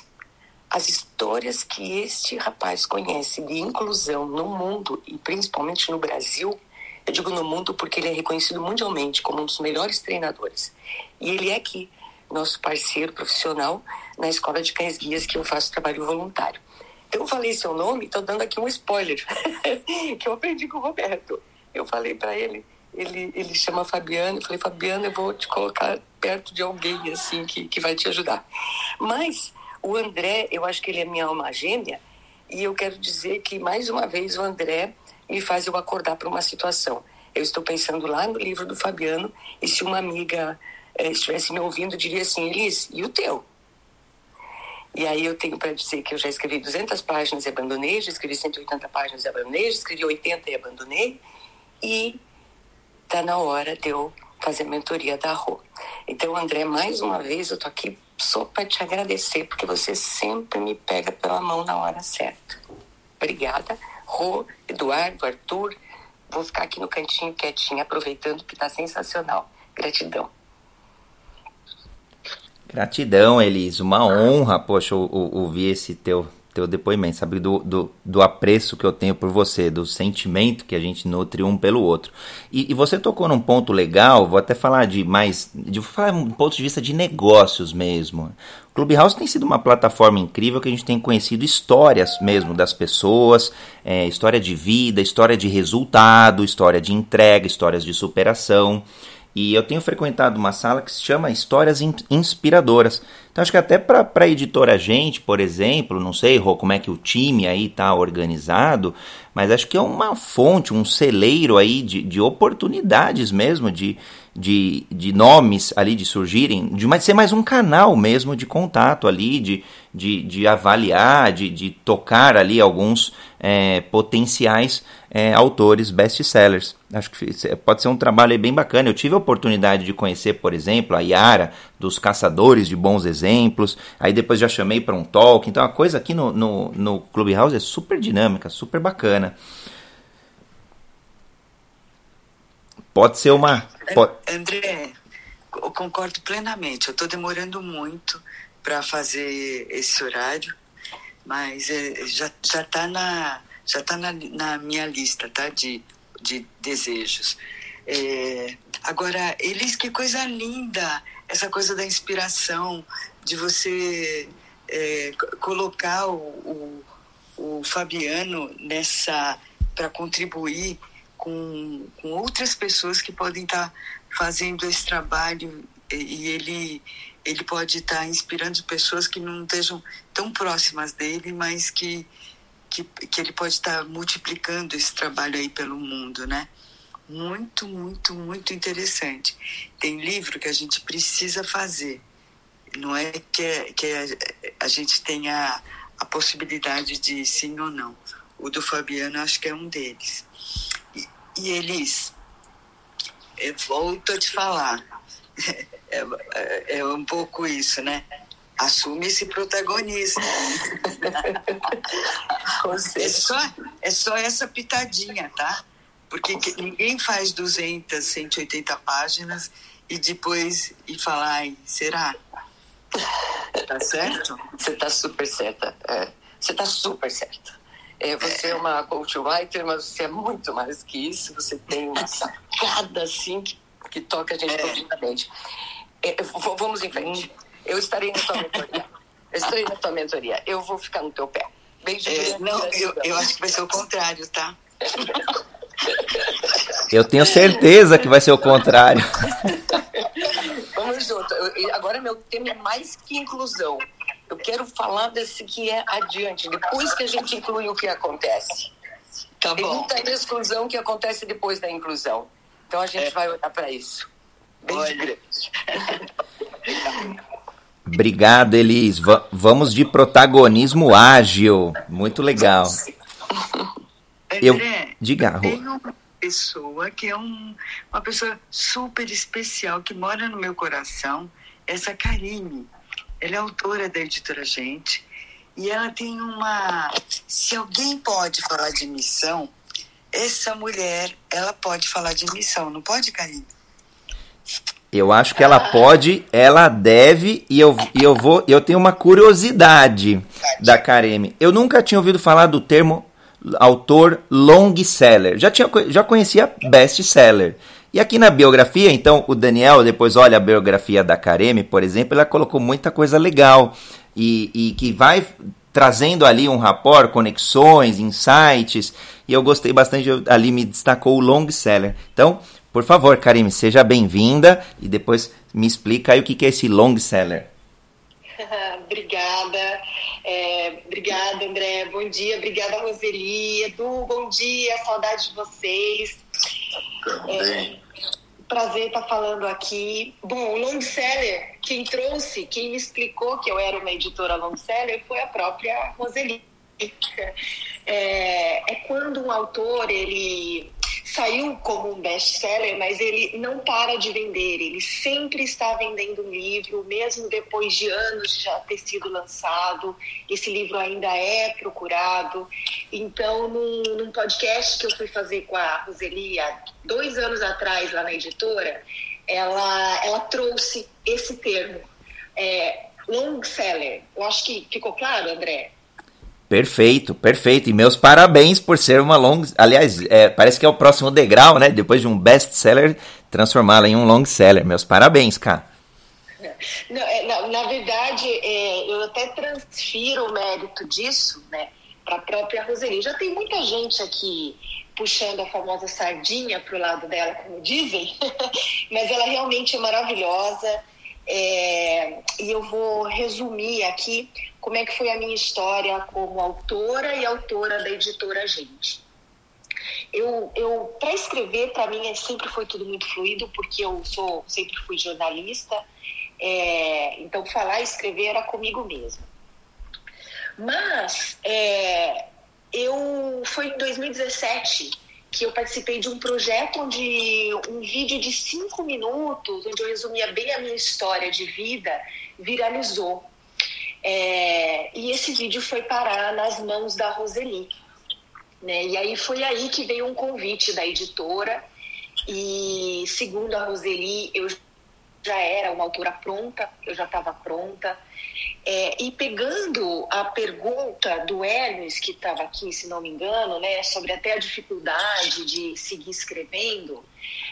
As histórias que este rapaz conhece de inclusão no mundo e principalmente no Brasil, eu digo no mundo porque ele é reconhecido mundialmente como um dos melhores treinadores. E ele é aqui, nosso parceiro profissional na escola de cães guias que eu faço trabalho voluntário. Então eu falei seu nome, estou dando aqui um spoiler que eu aprendi com o Roberto. Eu falei para ele, ele, ele chama Fabiano, eu falei, Fabiano, eu vou te colocar perto de alguém assim que, que vai te ajudar. Mas o André, eu acho que ele é minha alma gêmea, e eu quero dizer que mais uma vez o André me faz eu acordar para uma situação. Eu estou pensando lá no livro do Fabiano, e se uma amiga eh, estivesse me ouvindo, diria assim, Elis, e o teu? E aí eu tenho para dizer que eu já escrevi 200 páginas e abandonei, já escrevi 180 páginas e abandonei, já escrevi 80 e abandonei, e tá na hora de eu fazer a mentoria da Rô. Então, André, mais uma vez eu tô aqui só para te agradecer, porque você sempre me pega pela mão na hora certa. Obrigada. Rô, Eduardo, Arthur, vou ficar aqui no cantinho quietinho, aproveitando que tá sensacional. Gratidão. Gratidão, Elis. Uma honra, poxa, ouvir esse teu teu depoimento, sabe? Do, do, do, apreço que eu tenho por você, do sentimento que a gente nutre um pelo outro. E, e, você tocou num ponto legal, vou até falar de mais. de falar um ponto de vista de negócios mesmo. Clubhouse tem sido uma plataforma incrível que a gente tem conhecido histórias mesmo das pessoas, é, história de vida, história de resultado, história de entrega, histórias de superação. E eu tenho frequentado uma sala que se chama Histórias Inspiradoras. Então acho que até para a editora Gente, por exemplo, não sei como é que o time aí está organizado, mas acho que é uma fonte, um celeiro aí de, de oportunidades mesmo, de, de, de nomes ali de surgirem, de ser mais um canal mesmo de contato ali, de, de, de avaliar, de, de tocar ali alguns é, potenciais é, autores best-sellers. Acho que pode ser um trabalho bem bacana. Eu tive a oportunidade de conhecer, por exemplo, a Yara, dos Caçadores de Bons Exemplos. Aí depois já chamei para um talk. Então a coisa aqui no, no, no Clubhouse é super dinâmica, super bacana. Pode ser uma. Pode... André, eu concordo plenamente. Eu estou demorando muito para fazer esse horário, mas é, já está na já está na, na, minha lista, tá? De, de desejos. É, agora, Elis, que coisa linda essa coisa da inspiração, de você é, colocar o, o, o, Fabiano nessa para contribuir com, com outras pessoas que podem estar tá fazendo esse trabalho e, e ele ele pode estar tá inspirando pessoas que não estejam tão próximas dele, mas que que, que ele pode estar multiplicando esse trabalho aí pelo mundo, né? Muito, muito, muito interessante. Tem livro que a gente precisa fazer. Não é que, que é, a gente tenha a possibilidade de sim ou não. O do Fabiano acho que é um deles. E, e eu volto a te falar. É, é, é um pouco isso, né? Assume esse protagonismo. é, só, é só essa pitadinha, tá? Porque ninguém faz 200, 180 páginas e depois e falar, ai, será? Tá certo? Você tá super certa. É, você tá super certa. É, você é uma coach writer, mas você é muito mais que isso. Você tem uma sacada assim que, que toca a gente é. profundamente. É, vamos em frente. Eu estarei na tua mentoria. Eu estarei na tua mentoria. Eu vou ficar no teu pé. Beijo. É, não, eu, eu acho que vai ser o contrário, tá? Eu tenho certeza que vai ser o contrário. Vamos junto. Eu, agora meu tema é mais que inclusão. Eu quero falar desse que é adiante, depois que a gente inclui o que acontece. Tá bom. Tem muita exclusão que acontece depois da inclusão. Então a gente é. vai olhar para isso. Beijo grande. Obrigado, Elis. V vamos de protagonismo ágil. Muito legal. André, Eu, diga, Rô. tem uma pessoa que é um, uma pessoa super especial que mora no meu coração, essa Karine. Ela é autora da editora Gente e ela tem uma. Se alguém pode falar de missão, essa mulher, ela pode falar de missão, não pode, Karine? Eu acho que ela pode, ela deve, e eu, e eu vou. Eu tenho uma curiosidade da Kareme. Eu nunca tinha ouvido falar do termo autor long seller. Já, tinha, já conhecia best seller. E aqui na biografia, então, o Daniel, depois olha a biografia da Kareme, por exemplo, ela colocou muita coisa legal. E, e que vai trazendo ali um rapport, conexões, insights. E eu gostei bastante, ali me destacou o long seller. Então, por favor, Karime, seja bem-vinda e depois me explica aí o que é esse long seller. obrigada, é, obrigada, André. Bom dia, obrigada, Roseli. Edu, bom dia, saudade de vocês. É, prazer estar falando aqui. Bom, o long seller, quem trouxe, quem me explicou que eu era uma editora long seller foi a própria Roseli. É, é quando um autor ele saiu como um best-seller, mas ele não para de vender, ele sempre está vendendo livro, mesmo depois de anos de já ter sido lançado, esse livro ainda é procurado. Então, num, num podcast que eu fui fazer com a Roseli há dois anos atrás, lá na editora, ela, ela trouxe esse termo, é, long seller. Eu acho que ficou claro, André? Perfeito, perfeito. E meus parabéns por ser uma long. Aliás, é, parece que é o próximo degrau, né? Depois de um best-seller, transformá-la em um long seller. Meus parabéns, cá. Não, é, na, na, verdade, é, eu até transfiro o mérito disso, né, para a própria Roseli. Já tem muita gente aqui puxando a famosa sardinha para o lado dela, como dizem, mas ela realmente é maravilhosa. É, e eu vou resumir aqui como é que foi a minha história como autora e autora da editora Gente. Eu, eu para escrever, para mim, sempre foi tudo muito fluido, porque eu sou sempre fui jornalista, é, então falar e escrever era comigo mesma. Mas é, eu foi em 2017 que eu participei de um projeto onde um vídeo de cinco minutos, onde eu resumia bem a minha história de vida, viralizou. É, e esse vídeo foi parar nas mãos da Roseli. Né? E aí foi aí que veio um convite da editora. E segundo a Roseli, eu já era uma autora pronta, eu já estava pronta. É, e pegando a pergunta do Hermes, que estava aqui, se não me engano, né, sobre até a dificuldade de seguir escrevendo,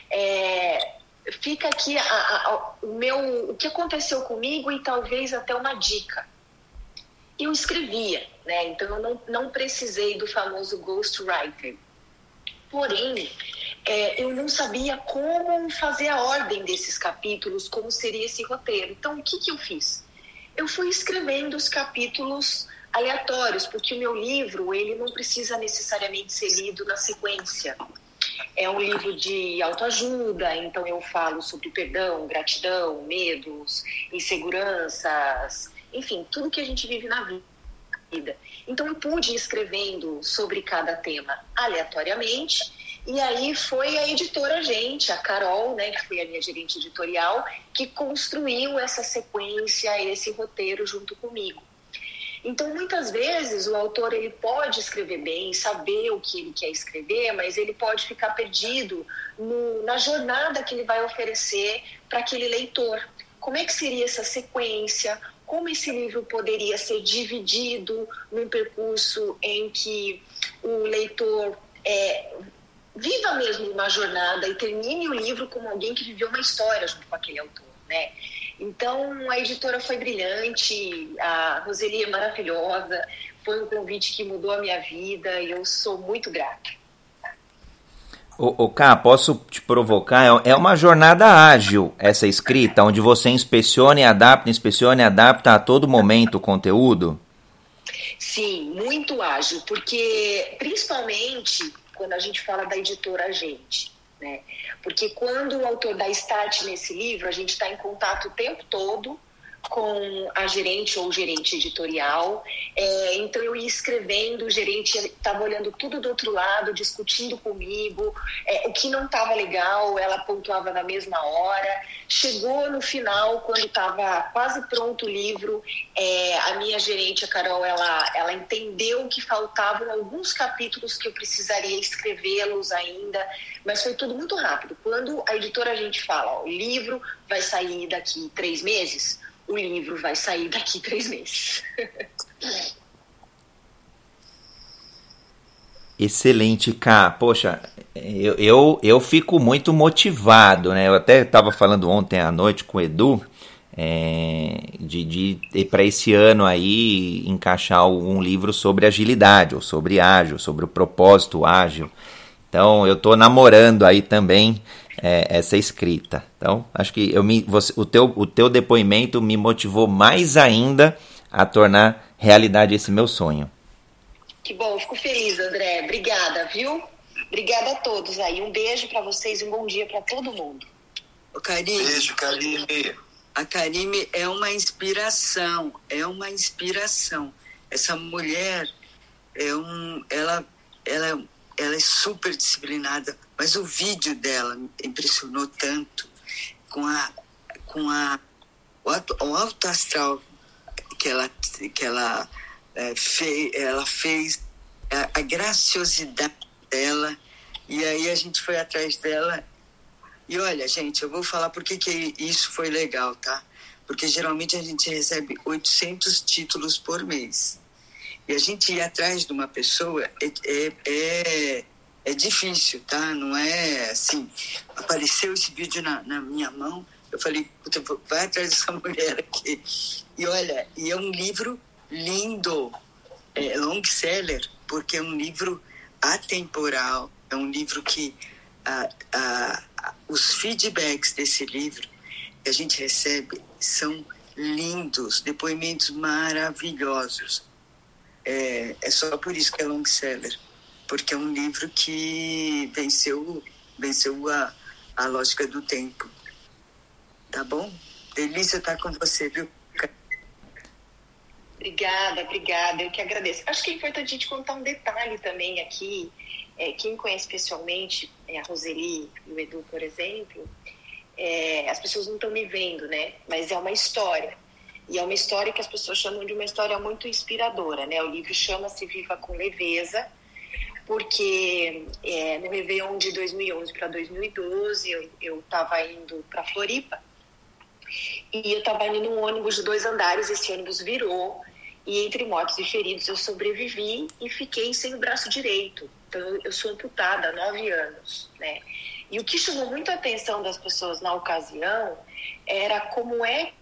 é, fica aqui a, a, o meu o que aconteceu comigo e talvez até uma dica eu escrevia, né? Então eu não, não precisei do famoso ghostwriter. Porém, é, eu não sabia como fazer a ordem desses capítulos, como seria esse roteiro. Então, o que, que eu fiz? Eu fui escrevendo os capítulos aleatórios, porque o meu livro ele não precisa necessariamente ser lido na sequência. É um livro de autoajuda, então eu falo sobre perdão, gratidão, medos, inseguranças, enfim, tudo que a gente vive na vida. Então eu pude ir escrevendo sobre cada tema aleatoriamente, e aí foi a editora gente, a Carol, né, que foi a minha gerente editorial, que construiu essa sequência, esse roteiro junto comigo. Então, muitas vezes, o autor ele pode escrever bem, saber o que ele quer escrever, mas ele pode ficar perdido no, na jornada que ele vai oferecer para aquele leitor. Como é que seria essa sequência? Como esse livro poderia ser dividido num percurso em que o leitor é, viva mesmo uma jornada e termine o livro como alguém que viveu uma história junto com aquele autor, né? Então, a editora foi brilhante, a Roseli é maravilhosa, foi um convite que mudou a minha vida e eu sou muito grata. O, o Cá, posso te provocar? É, é uma jornada ágil essa escrita, onde você inspeciona e adapta, inspeciona e adapta a todo momento o conteúdo? Sim, muito ágil, porque principalmente quando a gente fala da editora Gente, né? Porque quando o autor dá start nesse livro, a gente está em contato o tempo todo com a gerente ou gerente editorial. É, então eu ia escrevendo, o gerente estava olhando tudo do outro lado, discutindo comigo, é, o que não estava legal, ela pontuava na mesma hora. Chegou no final, quando estava quase pronto o livro, é, a minha gerente, a Carol, ela, ela entendeu que faltavam alguns capítulos que eu precisaria escrevê-los ainda, mas foi tudo muito rápido. Quando a editora a gente fala, ó, o livro vai sair daqui três meses, o livro vai sair daqui três meses. Excelente, Cá. Poxa, eu, eu, eu fico muito motivado, né? Eu até estava falando ontem à noite com o Edu é, de, de para esse ano aí encaixar algum livro sobre agilidade, ou sobre ágil, sobre o propósito ágil. Então eu estou namorando aí também é, essa escrita. Então, acho que eu me, você, o, teu, o teu depoimento me motivou mais ainda a tornar realidade esse meu sonho. Que bom, fico feliz, André. Obrigada, viu? Obrigada a todos aí. Um beijo para vocês e um bom dia para todo mundo. Ô, Karine. Beijo, Karine. A Karime é uma inspiração, é uma inspiração. Essa mulher é um, ela, ela, ela é super disciplinada, mas o vídeo dela impressionou tanto com a com a o alto, o alto astral que ela que ela é, fez ela fez a, a graciosidade dela e aí a gente foi atrás dela. E olha gente eu vou falar por que isso foi legal tá? Porque geralmente a gente recebe 800 títulos por mês e a gente ir atrás de uma pessoa é, é, é é difícil, tá? Não é assim. Apareceu esse vídeo na, na minha mão, eu falei, vai atrás dessa mulher aqui. E olha, e é um livro lindo, é long seller, porque é um livro atemporal, é um livro que os feedbacks desse livro que a gente recebe são lindos, depoimentos maravilhosos. É, é só por isso que é long seller porque é um livro que venceu, venceu a, a lógica do tempo. Tá bom? Delícia estar com você, viu? Obrigada, obrigada. Eu que agradeço. Acho que é importante a gente contar um detalhe também aqui. É, quem conhece pessoalmente é, a Roseli e o Edu, por exemplo, é, as pessoas não estão me vendo, né? Mas é uma história. E é uma história que as pessoas chamam de uma história muito inspiradora, né? O livro chama-se Viva com Leveza porque é, no Réveillon de 2011 para 2012 eu estava indo para Floripa e eu estava indo num ônibus de dois andares, esse ônibus virou e entre mortos e feridos eu sobrevivi e fiquei sem o braço direito. Então eu sou amputada há nove anos, né? E o que chamou muito a atenção das pessoas na ocasião era como é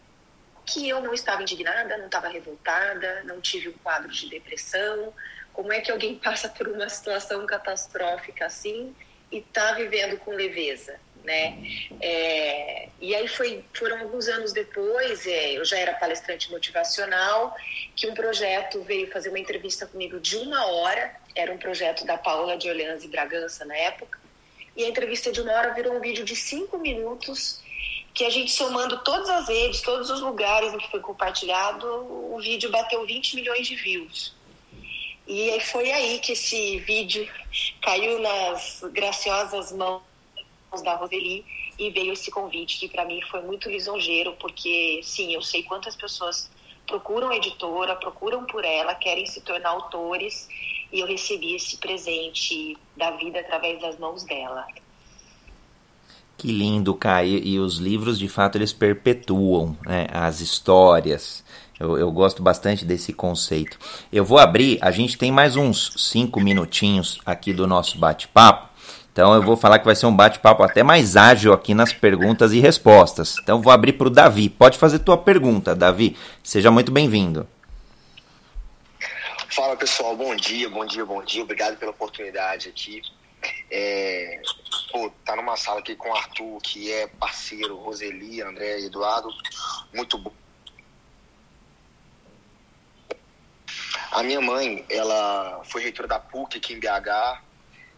que eu não estava indignada, não estava revoltada, não tive um quadro de depressão, como é que alguém passa por uma situação catastrófica assim e está vivendo com leveza, né? É, e aí foi, foram alguns anos depois, é, eu já era palestrante motivacional, que um projeto veio fazer uma entrevista comigo de uma hora, era um projeto da Paola de Orleans e Bragança na época, e a entrevista de uma hora virou um vídeo de cinco minutos que a gente somando todas as redes, todos os lugares em que foi compartilhado, o vídeo bateu 20 milhões de views. E foi aí que esse vídeo caiu nas graciosas mãos da Roseli e veio esse convite que para mim foi muito lisonjeiro, porque sim, eu sei quantas pessoas procuram a editora, procuram por ela, querem se tornar autores e eu recebi esse presente da vida através das mãos dela. Que lindo, Kai. E os livros, de fato, eles perpetuam né, as histórias, eu, eu, gosto bastante desse conceito. Eu vou abrir, a gente tem mais uns cinco minutinhos aqui do nosso bate-papo. Então eu vou falar que vai ser um bate-papo até mais ágil aqui nas perguntas e respostas. Então vou abrir para o Davi. Pode fazer tua pergunta, Davi. Seja muito bem-vindo. Fala pessoal, bom dia, bom dia, bom dia. Obrigado pela oportunidade aqui. É, pô, tá numa sala aqui com o Arthur, que é parceiro, Roseli, André, Eduardo. Muito bom A minha mãe, ela foi reitora da PUC aqui em BH,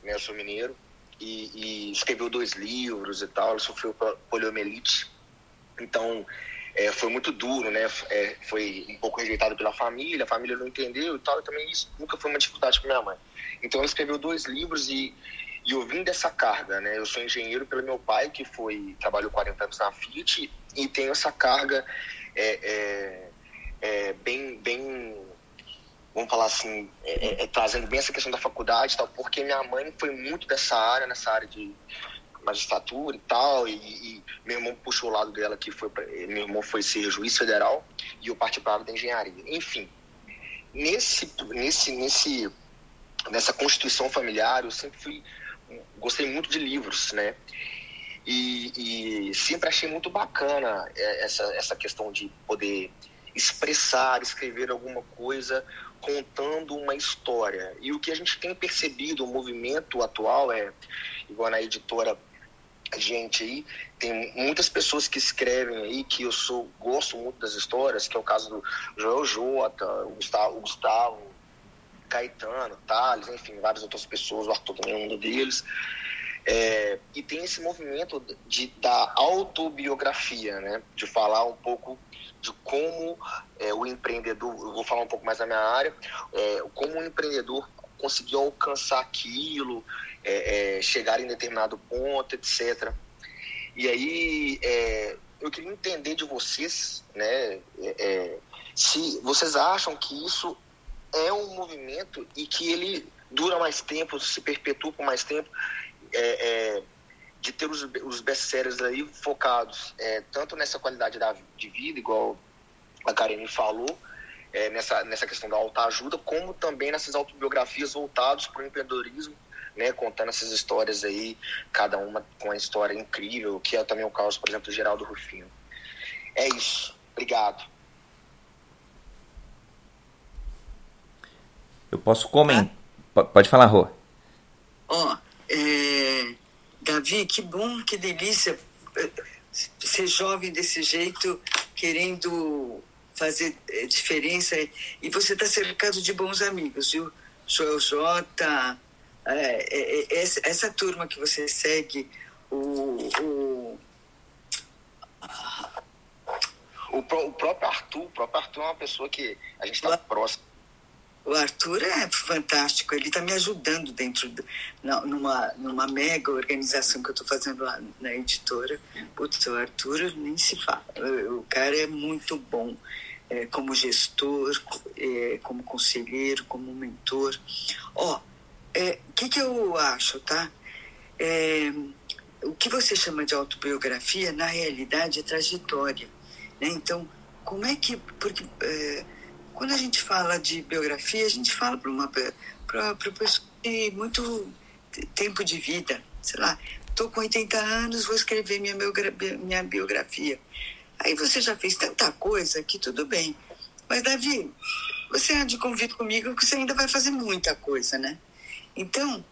né, eu sou mineiro, e, e escreveu dois livros e tal, ela sofreu poliomielite. Então, é, foi muito duro, né? É, foi um pouco rejeitado pela família, a família não entendeu e tal, e também isso nunca foi uma dificuldade com minha mãe. Então ela escreveu dois livros e, e eu vim dessa carga, né? Eu sou engenheiro pelo meu pai, que foi trabalhou 40 anos na Fiat, e tenho essa carga é, é, é bem, bem vamos falar assim, é, é, é, trazendo bem essa questão da faculdade, tal, porque minha mãe foi muito dessa área, nessa área de magistratura e tal, e, e meu irmão puxou o lado dela que foi, meu irmão foi ser juiz federal e eu parti para a área da engenharia. Enfim, nesse, nesse, nesse, nessa constituição familiar, eu sempre fui, gostei muito de livros, né? E, e sempre achei muito bacana é, essa, essa questão de poder expressar, escrever alguma coisa contando uma história. E o que a gente tem percebido, o movimento atual é, igual na editora gente aí, tem muitas pessoas que escrevem aí que eu sou gosto muito das histórias, que é o caso do Joel Jota, o Gustavo, o Gustavo Caetano, Thales, enfim, várias outras pessoas, o Arthur também é um deles. É, e tem esse movimento de, da autobiografia, né? de falar um pouco de como é, o empreendedor, eu vou falar um pouco mais da minha área, é, como o empreendedor conseguiu alcançar aquilo, é, é, chegar em determinado ponto, etc. E aí é, eu queria entender de vocês, né, se vocês acham que isso é um movimento e que ele dura mais tempo, se perpetua por mais tempo, é, é, de ter os, os best-sellers aí focados é, tanto nessa qualidade da, de vida, igual a Karine falou, é, nessa, nessa questão da autoajuda, como também nessas autobiografias voltadas para o empreendedorismo, né, contando essas histórias aí, cada uma com uma história incrível, que é também o caso, por exemplo, do Geraldo Rufino. É isso. Obrigado. Eu posso comentar. Ah. Pode falar, Rô. Ó, oh, é... Davi, que bom, que delícia é, ser jovem desse jeito, querendo fazer é, diferença. E você está cercado de bons amigos, viu? Joel J, é, é, essa, essa, turma que você segue, o, o, o, o próprio Arthur, o próprio Arthur é uma pessoa que a gente está próximo o Arthur é fantástico, ele está me ajudando dentro, de, numa, numa mega organização que eu estou fazendo lá na editora. Putz, o Arthur nem se fala, o cara é muito bom é, como gestor, é, como conselheiro, como mentor. Ó, o é, que, que eu acho, tá? É, o que você chama de autobiografia, na realidade, é trajetória. Né? Então, como é que. Porque é, quando a gente fala de biografia, a gente fala para uma pessoa de muito tempo de vida, sei lá, estou com 80 anos, vou escrever minha, minha biografia. Aí você já fez tanta coisa que tudo bem. Mas, Davi, você há de convite comigo que você ainda vai fazer muita coisa, né? Então,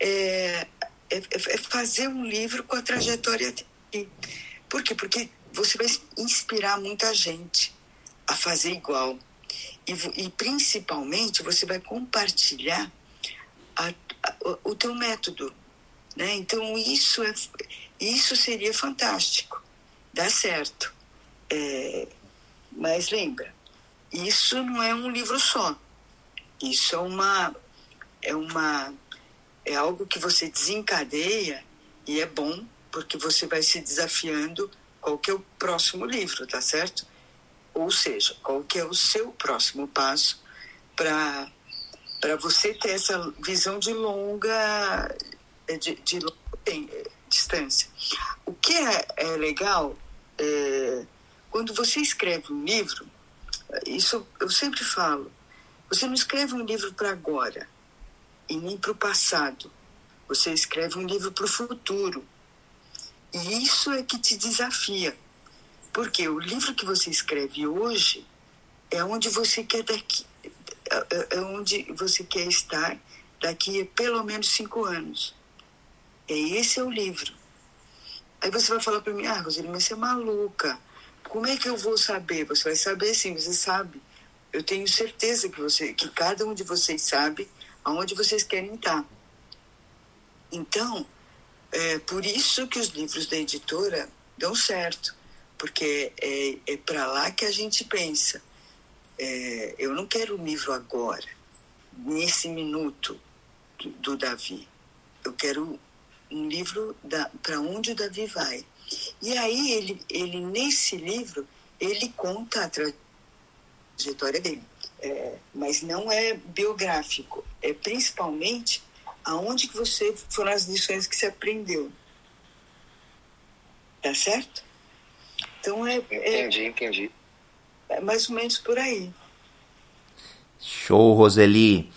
é, é, é fazer um livro com a trajetória dele. Por quê? Porque você vai inspirar muita gente a fazer igual e, e principalmente você vai compartilhar a, a, o teu método, né? Então isso é isso seria fantástico, dá certo. É, mas lembra, isso não é um livro só. Isso é uma é uma é algo que você desencadeia e é bom porque você vai se desafiando qual que é o próximo livro, tá certo? Ou seja, qual que é o seu próximo passo para para você ter essa visão de longa de, de longa distância. O que é, é legal é, quando você escreve um livro, isso eu sempre falo, você não escreve um livro para agora e nem para o passado. Você escreve um livro para o futuro. E isso é que te desafia. Porque o livro que você escreve hoje é onde você quer daqui, é, é onde você quer estar daqui a pelo menos cinco anos. E esse é o livro. Aí você vai falar para mim, ah, Roseli, mas você é maluca. Como é que eu vou saber? Você vai saber sim, você sabe. Eu tenho certeza que você, que cada um de vocês sabe aonde vocês querem estar. Então, é por isso que os livros da editora dão certo porque é, é para lá que a gente pensa. É, eu não quero um livro agora, nesse minuto do, do Davi. Eu quero um livro para onde o Davi vai. E aí ele, ele nesse livro ele conta a trajetória dele, é, mas não é biográfico, é principalmente aonde que você foram as lições que você aprendeu. Tá certo? Então é, é entendi, entendi. É mais ou menos por aí. Show, Roseli.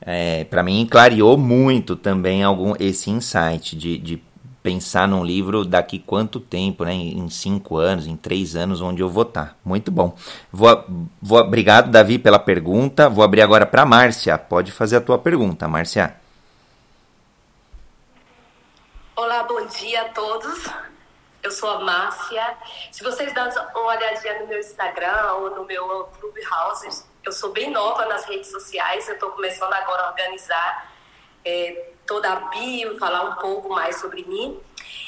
É, para mim clareou muito também algum esse insight de, de pensar num livro daqui quanto tempo, né? Em cinco anos, em três anos, onde eu vou estar. Tá. Muito bom. Vou, vou, obrigado, Davi, pela pergunta. Vou abrir agora para Márcia. Pode fazer a tua pergunta, Márcia. Olá, bom dia a todos. Eu sou a Márcia. Se vocês dão uma olhadinha no meu Instagram ou no meu Clubhouse, eu sou bem nova nas redes sociais. Eu estou começando agora a organizar é, toda a bio, falar um pouco mais sobre mim.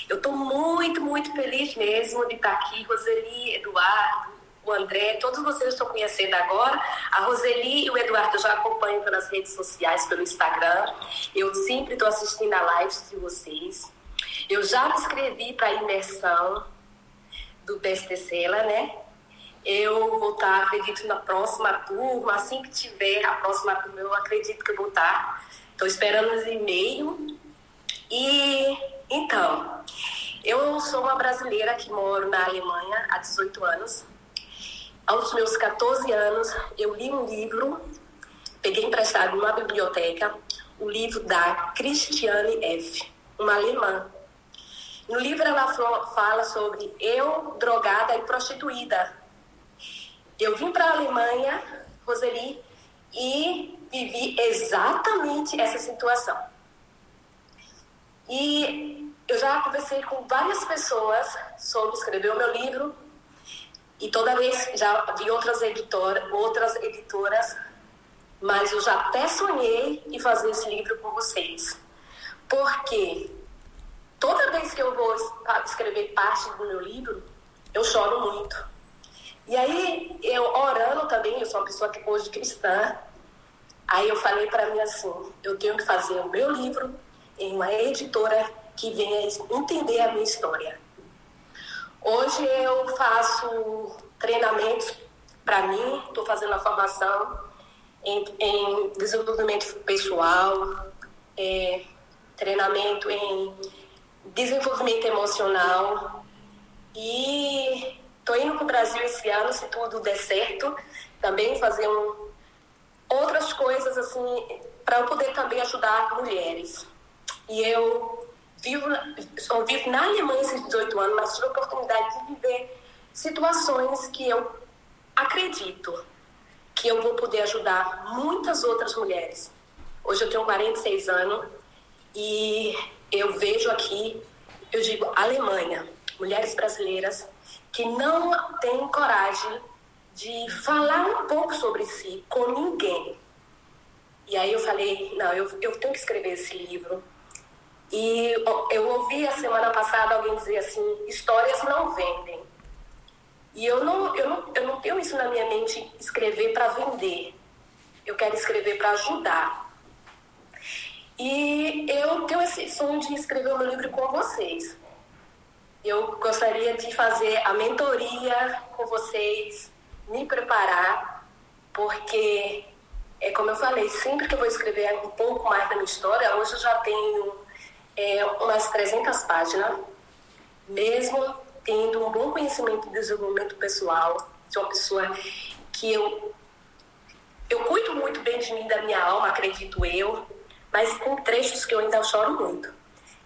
Eu estou muito, muito feliz mesmo de estar aqui. Roseli, Eduardo, o André, todos vocês estão conhecendo agora. A Roseli e o Eduardo eu já acompanho pelas redes sociais, pelo Instagram. Eu sempre estou assistindo a lives de vocês. Eu já me inscrevi para a imersão do Bestecela, né? Eu vou estar, acredito, na próxima turma. Assim que tiver a próxima turma, eu acredito que eu vou estar. Estou esperando os e-mails. E então, eu sou uma brasileira que moro na Alemanha há 18 anos. Aos meus 14 anos, eu li um livro, peguei emprestado numa biblioteca, o livro da Christiane F., uma alemã no livro ela fala sobre eu, drogada e prostituída. Eu vim para a Alemanha, Roseli, e vivi exatamente essa situação. E eu já conversei com várias pessoas sobre escrever o meu livro e toda vez já vi outras editoras, outras editoras, mas eu já até sonhei em fazer esse livro com vocês. Porque toda vez que eu vou escrever parte do meu livro, eu choro muito. E aí, eu orando também, eu sou uma pessoa que hoje cristã, aí eu falei para mim assim, eu tenho que fazer o meu livro em uma editora que venha entender a minha história. Hoje eu faço treinamentos para mim, estou fazendo a formação em, em desenvolvimento pessoal, é, treinamento em desenvolvimento emocional e tô indo para o Brasil esse ano, se tudo der certo, também fazer um, outras coisas assim para eu poder também ajudar mulheres. E eu vivo, só vivo na Alemanha esses 18 anos, mas tive a oportunidade de viver situações que eu acredito que eu vou poder ajudar muitas outras mulheres. Hoje eu tenho 46 anos e eu vejo aqui, eu digo Alemanha, mulheres brasileiras que não têm coragem de falar um pouco sobre si com ninguém. E aí eu falei, não, eu, eu tenho que escrever esse livro. E eu ouvi a semana passada alguém dizer assim, histórias não vendem. E eu não, eu não, eu não tenho isso na minha mente, escrever para vender. Eu quero escrever para ajudar. E eu tenho esse sonho de escrever o meu livro com vocês. Eu gostaria de fazer a mentoria com vocês, me preparar, porque, é como eu falei, sempre que eu vou escrever um pouco mais da minha história, hoje eu já tenho é, umas 300 páginas, mesmo tendo um bom conhecimento de desenvolvimento pessoal, sou uma pessoa que eu, eu cuido muito bem de mim, da minha alma, acredito eu, mas tem trechos que eu ainda choro muito.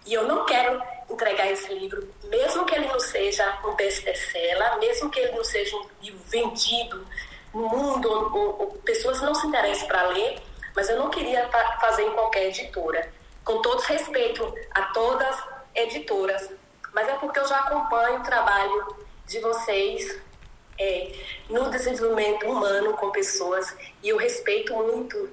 E eu não quero entregar esse livro, mesmo que ele não seja um best-seller, mesmo que ele não seja um livro vendido no mundo, ou, ou pessoas não se interessem para ler, mas eu não queria fazer em qualquer editora. Com todo respeito a todas editoras, mas é porque eu já acompanho o trabalho de vocês é, no desenvolvimento humano com pessoas e eu respeito muito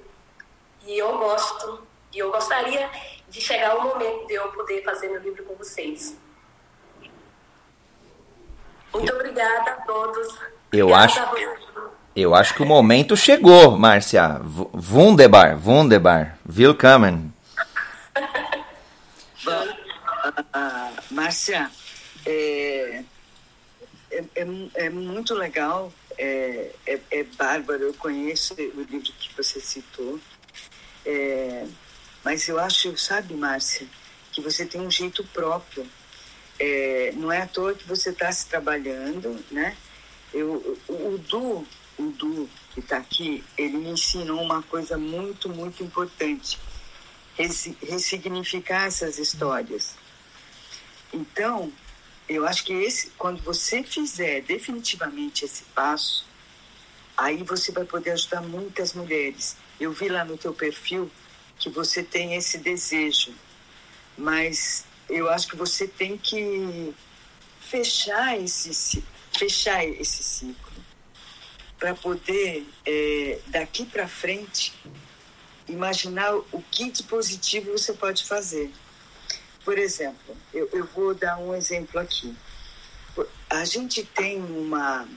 e eu gosto e eu gostaria de chegar o momento de eu poder fazer meu livro com vocês. Muito obrigada a todos. Eu Obrigada acho, eu acho que o momento chegou, Márcia. W- Wunderbar, wunderbar. Willkommen. Ah, Márcia, é, é, é, é muito legal, é, é, é bárbaro, eu conheço o livro que você citou, é, mas eu acho, sabe, Márcia, que você tem um jeito próprio. É, não é à toa que você está se trabalhando, né? Eu, o, o Du, o Du que está aqui, ele me ensinou uma coisa muito, muito importante. Ressignificar essas histórias. Então, eu acho que esse, quando você fizer definitivamente esse passo, aí você vai poder ajudar muitas mulheres. Eu vi lá no teu perfil que você tem esse desejo, mas eu acho que você tem que fechar esse fechar esse ciclo para poder eh, daqui para frente imaginar o que de positivo você pode fazer. Por exemplo, eu, eu vou dar um exemplo aqui. A gente tem uma.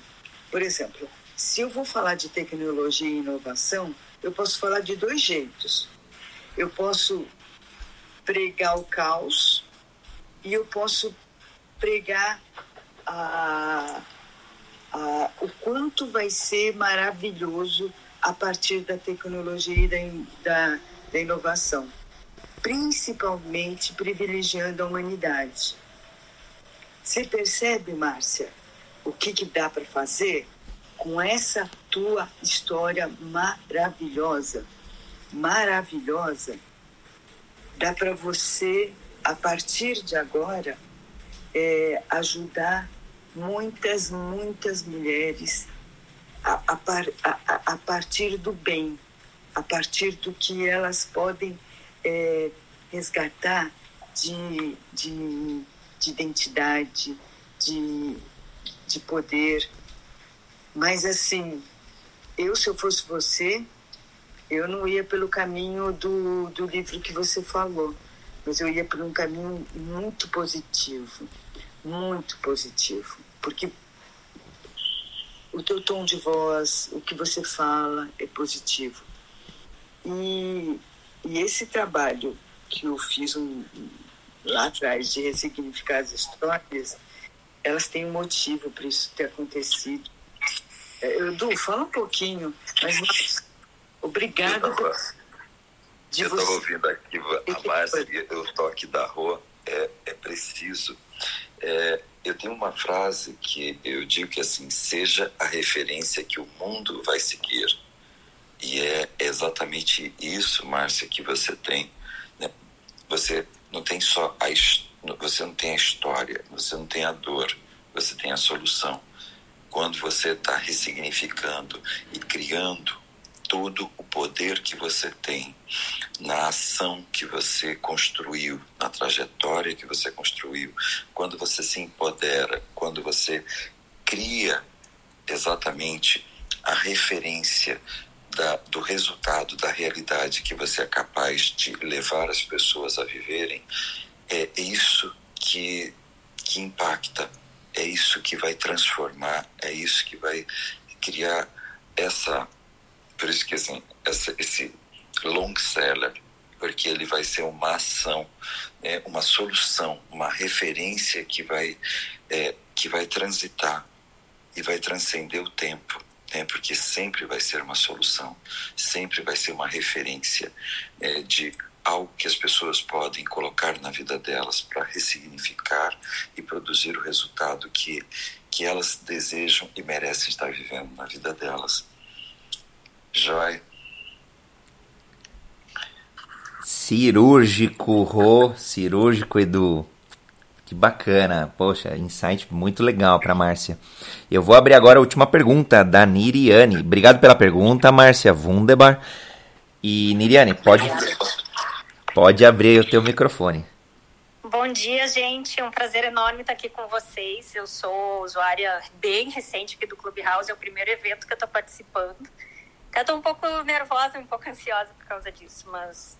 Por exemplo, se eu vou falar de tecnologia e inovação, eu posso falar de dois jeitos. Eu posso pregar o caos e eu posso pregar a, a, o quanto vai ser maravilhoso a partir da tecnologia e da, da, da inovação principalmente privilegiando a humanidade. Você percebe, Márcia, o que, que dá para fazer com essa tua história maravilhosa? Maravilhosa. Dá para você, a partir de agora, é, ajudar muitas, muitas mulheres a, a, a- a partir do bem, a partir do que elas podem é, resgatar de, de, de identidade, de, de poder. Mas assim, eu se eu fosse você, eu não ia pelo caminho do, do livro que você falou, mas eu ia por um caminho muito positivo, muito positivo, porque o teu tom de voz, o que você fala é positivo. E, e esse trabalho que eu fiz um, lá atrás de ressignificar as histórias, elas têm um motivo para isso ter acontecido. É, Edu, fala um pouquinho, mas por de eu estava ouvindo aqui a Márcia, o toque da rua é, é preciso. É, eu tenho uma frase que eu digo que assim, seja a referência que o mundo vai seguir. E é exatamente isso, Márcia, que você tem. né? Você não tem só a você não tem a história, você não tem a dor, você tem a solução. Quando você está ressignificando e criando todo o poder que você tem na ação que você construiu, na trajetória que você construiu, quando você se empodera, quando você cria exatamente a referência da, do resultado, da realidade que você é capaz de levar as pessoas a viverem, é isso que, que impacta, é isso que vai transformar, é isso que vai criar essa. Por isso que assim, essa, esse long seller, porque ele vai ser uma ação, é, uma solução, uma referência que vai, é, que vai transitar e vai transcender o tempo, né? porque sempre vai ser uma solução, sempre vai ser uma referência é, de algo que as pessoas podem colocar na vida delas para ressignificar e produzir o resultado que, que elas desejam e merecem estar vivendo na vida delas. Joia. Cirúrgico, Rô, cirúrgico, Edu. Que bacana, poxa, insight muito legal para Márcia. Eu vou abrir agora a última pergunta da Niriane. Obrigado pela pergunta, Márcia Wunderbar. E Niriane, pode, pode abrir o teu microfone. Bom dia, gente. É um prazer enorme estar aqui com vocês. Eu sou usuária bem recente aqui do Clubhouse, é o primeiro evento que eu estou participando. Eu estou um pouco nervosa, um pouco ansiosa por causa disso, mas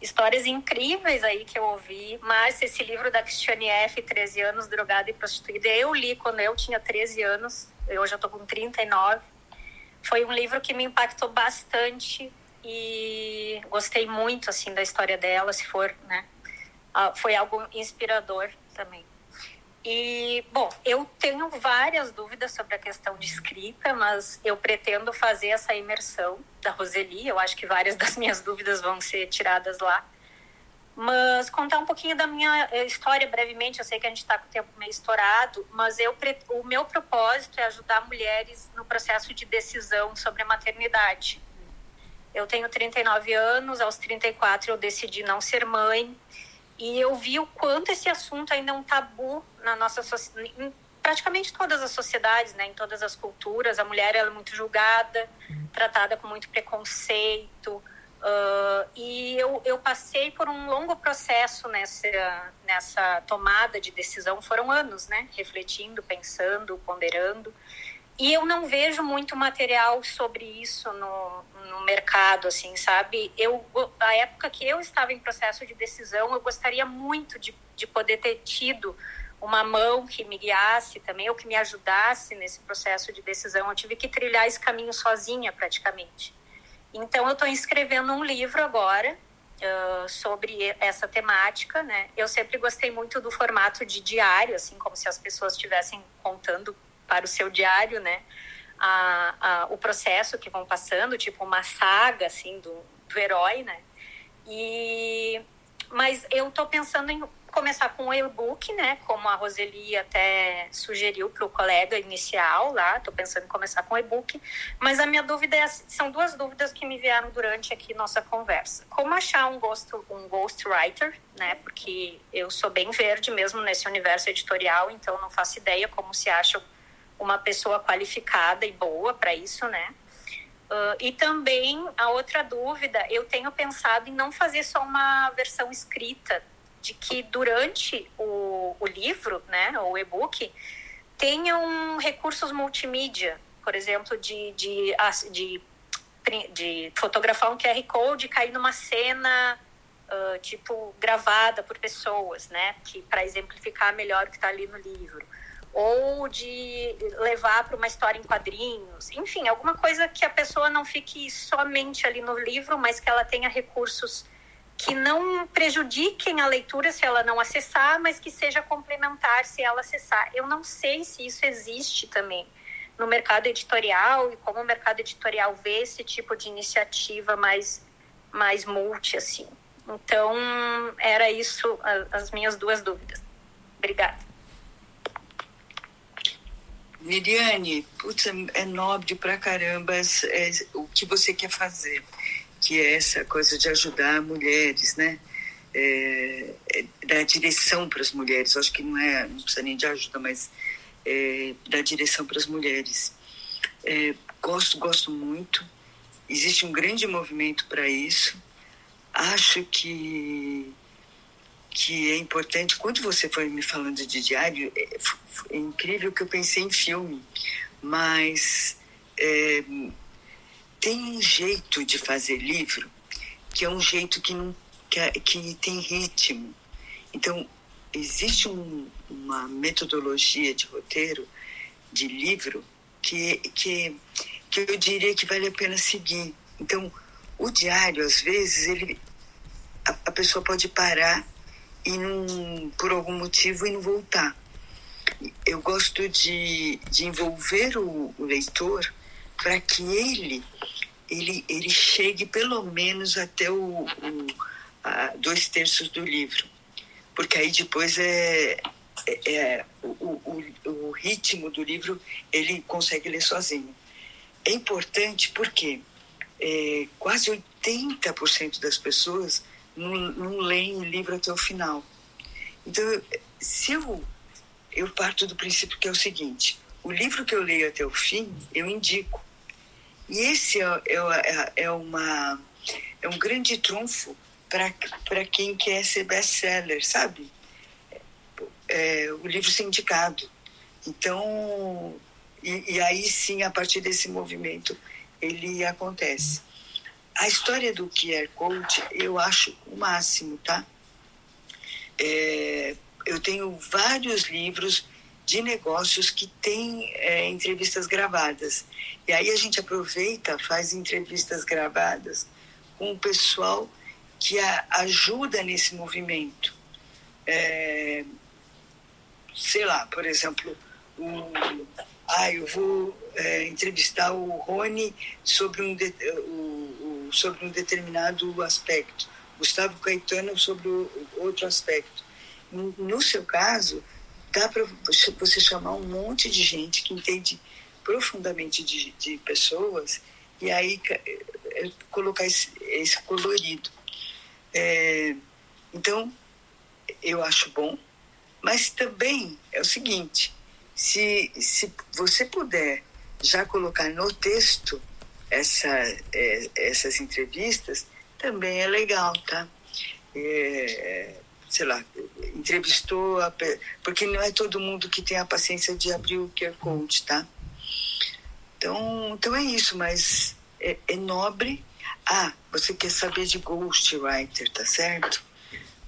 histórias incríveis aí que eu ouvi, mas esse livro da Cristiane F., 13 anos, drogada e prostituída, eu li quando eu tinha 13 anos, eu já tô com 39. Foi um livro que me impactou bastante e gostei muito, assim, da história dela, se for, né? Foi algo inspirador também. E, bom, eu tenho várias dúvidas sobre a questão de escrita, mas eu pretendo fazer essa imersão da Roseli. Eu acho que várias das minhas dúvidas vão ser tiradas lá. Mas contar um pouquinho da minha eh, história brevemente. Eu sei que a gente está com o tempo meio estourado, mas eu, o meu propósito é ajudar mulheres no processo de decisão sobre a maternidade. Eu tenho 39 anos, aos 34 eu decidi não ser mãe e eu vi o quanto esse assunto ainda é um tabu na nossa em praticamente todas as sociedades, né, em todas as culturas, a mulher é muito julgada, tratada com muito preconceito. Uh, e eu, eu passei por um longo processo nessa, nessa tomada de decisão, foram anos, né? Refletindo, pensando, ponderando. E eu não vejo muito material sobre isso no, no mercado, assim, sabe? Eu, a época que eu estava em processo de decisão, eu gostaria muito de, de poder ter tido uma mão que me guiasse também, ou que me ajudasse nesse processo de decisão. Eu tive que trilhar esse caminho sozinha, praticamente. Então, eu estou escrevendo um livro agora uh, sobre essa temática, né? Eu sempre gostei muito do formato de diário, assim, como se as pessoas estivessem contando para o seu diário, né? A, a, o processo que vão passando, tipo uma saga, assim, do, do herói, né? E, mas eu estou pensando em começar com o e-book, né? Como a Roseli até sugeriu para o colega inicial lá. Estou pensando em começar com o e-book. Mas a minha dúvida é, são duas dúvidas que me vieram durante aqui nossa conversa. Como achar um ghost, um ghostwriter, né? Porque eu sou bem verde mesmo nesse universo editorial, então não faço ideia como se acha uma pessoa qualificada e boa para isso, né? Uh, e também a outra dúvida, eu tenho pensado em não fazer só uma versão escrita, de que durante o, o livro, né, o e-book, tenham recursos multimídia, por exemplo, de, de, de, de fotografar um QR Code e cair numa cena uh, tipo gravada por pessoas, né, que para exemplificar melhor o que está ali no livro ou de levar para uma história em quadrinhos, enfim, alguma coisa que a pessoa não fique somente ali no livro, mas que ela tenha recursos que não prejudiquem a leitura se ela não acessar, mas que seja complementar se ela acessar. Eu não sei se isso existe também no mercado editorial e como o mercado editorial vê esse tipo de iniciativa mais mais multi assim. Então, era isso as minhas duas dúvidas. Obrigada. Miriane, putz, é nobre pra caramba é, o que você quer fazer, que é essa coisa de ajudar mulheres, né? É, é, dar direção para as mulheres. Eu acho que não é, não precisa nem de ajuda, mas é, dar direção para as mulheres. É, gosto, gosto muito. Existe um grande movimento para isso. Acho que que é importante. Quando você foi me falando de diário, é, é incrível que eu pensei em filme, mas é, tem um jeito de fazer livro que é um jeito que não que, é, que tem ritmo. Então existe um, uma metodologia de roteiro de livro que que que eu diria que vale a pena seguir. Então o diário às vezes ele a, a pessoa pode parar e não, por algum motivo e não voltar. Eu gosto de, de envolver o, o leitor para que ele, ele, ele chegue pelo menos até o, o a, dois terços do livro, porque aí depois é, é, é o, o, o ritmo do livro ele consegue ler sozinho. É importante porque é, quase 80% das pessoas não, leem o livro até o final. Então, se eu, eu parto do princípio que é o seguinte: o livro que eu leio até o fim, eu indico. E esse é, é, é, é uma, é um grande trunfo para quem quer ser best-seller, sabe? É, o livro ser indicado. Então, e, e, aí sim, a partir desse movimento, ele acontece. A história do QR Code eu acho o máximo, tá? É, eu tenho vários livros de negócios que têm é, entrevistas gravadas. E aí a gente aproveita, faz entrevistas gravadas com o pessoal que a, ajuda nesse movimento. É, sei lá, por exemplo, um, ah, eu vou é, entrevistar o Rony sobre um, o, o, sobre um determinado aspecto, Gustavo Caetano sobre outro aspecto. No, seu caso, dá para você chamar um monte de gente que entende profundamente de, de pessoas e aí é, colocar esse, esse colorido. É, então, eu acho bom, mas também é o seguinte: se, se você puder já colocar no texto essa, é, essas entrevistas, também é legal, tá? É, sei lá, entrevistou, a, porque não é todo mundo que tem a paciência de abrir o QR Code, tá? Então, então é isso, mas é, é nobre. Ah, você quer saber de Ghostwriter, tá certo?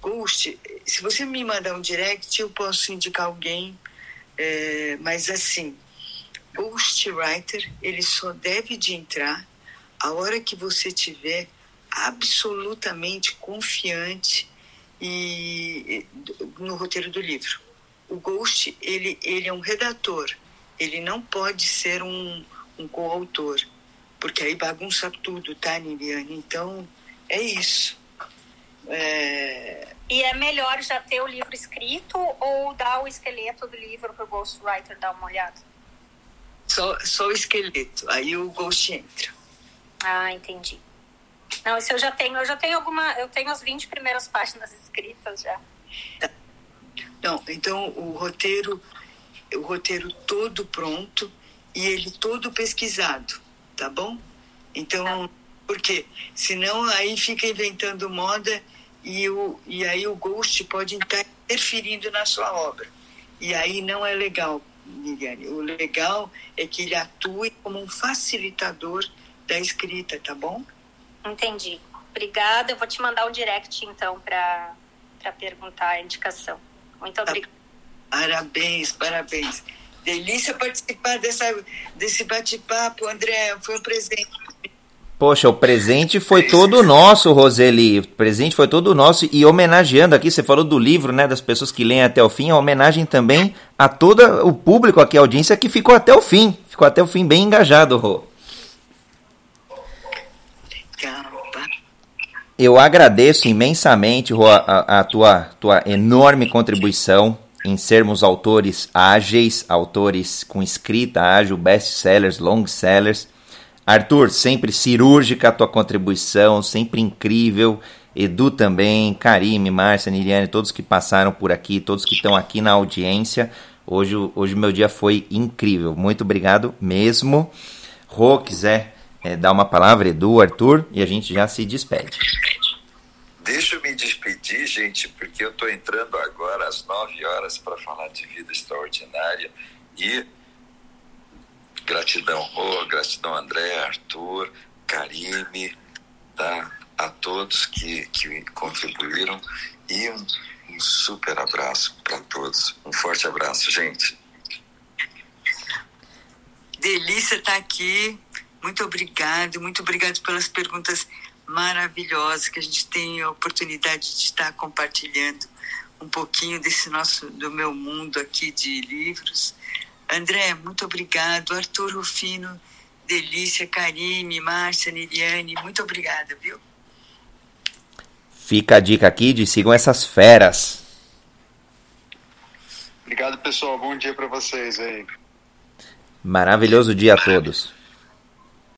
Ghost, se você me mandar um direct, eu posso indicar alguém, é, mas assim, Ghostwriter, ele só deve de entrar a hora que você tiver absolutamente confiante e no roteiro do livro. O Ghost, ele, ele é um redator, ele não pode ser um, um coautor, porque aí bagunça tudo, tá, Liliane? Então, é isso. É... E é melhor já ter o livro escrito ou dar o esqueleto do livro para o Ghostwriter dar uma olhada? Só, só o esqueleto, aí o Ghost entra. Ah, entendi. Não, isso eu já tenho, eu já tenho alguma, eu tenho as 20 primeiras páginas escritas já. Não, então o roteiro, o roteiro todo pronto e ele todo pesquisado, tá bom? Então, tá. porque senão aí fica inventando moda e, o, e aí o ghost pode estar interferindo na sua obra. E aí não é legal, Liliane. O legal é que ele atue como um facilitador da escrita, tá bom? Entendi. Obrigada. Eu vou te mandar o direct, então, para perguntar a indicação. Muito obrigada. Parabéns, parabéns. Delícia participar dessa, desse bate-papo, André. Foi um presente. Poxa, o presente foi todo nosso, Roseli. O presente foi todo nosso. E homenageando aqui, você falou do livro, né? Das pessoas que leem até o fim. A homenagem também a todo o público aqui, a audiência que ficou até o fim. Ficou até o fim bem engajado, Rô. Eu agradeço imensamente a, a tua, tua enorme contribuição em sermos autores ágeis, autores com escrita ágil, best-sellers, long-sellers. Arthur, sempre cirúrgica a tua contribuição, sempre incrível. Edu também, Karime, Márcia, Niliane, todos que passaram por aqui, todos que estão aqui na audiência. Hoje, hoje meu dia foi incrível. Muito obrigado mesmo. Rô, quiser é, dar uma palavra, Edu, Arthur, e a gente já se despede. Deixa eu me despedir, gente, porque eu estou entrando agora às 9 horas para falar de vida extraordinária e gratidão, Rô, gratidão, André, Arthur, Karime, tá? a todos que, que contribuíram e um, um super abraço para todos. Um forte abraço, gente. Delícia estar tá aqui. Muito obrigado, muito obrigado pelas perguntas maravilhosas que a gente tem a oportunidade de estar compartilhando um pouquinho desse nosso do meu mundo aqui de livros. André, muito obrigado. Arthur Rufino, Delícia, Karime, Márcia, Niliane, muito obrigada, viu? Fica a dica aqui de sigam essas feras. Obrigado, pessoal. Bom dia para vocês aí. Maravilhoso dia a todos.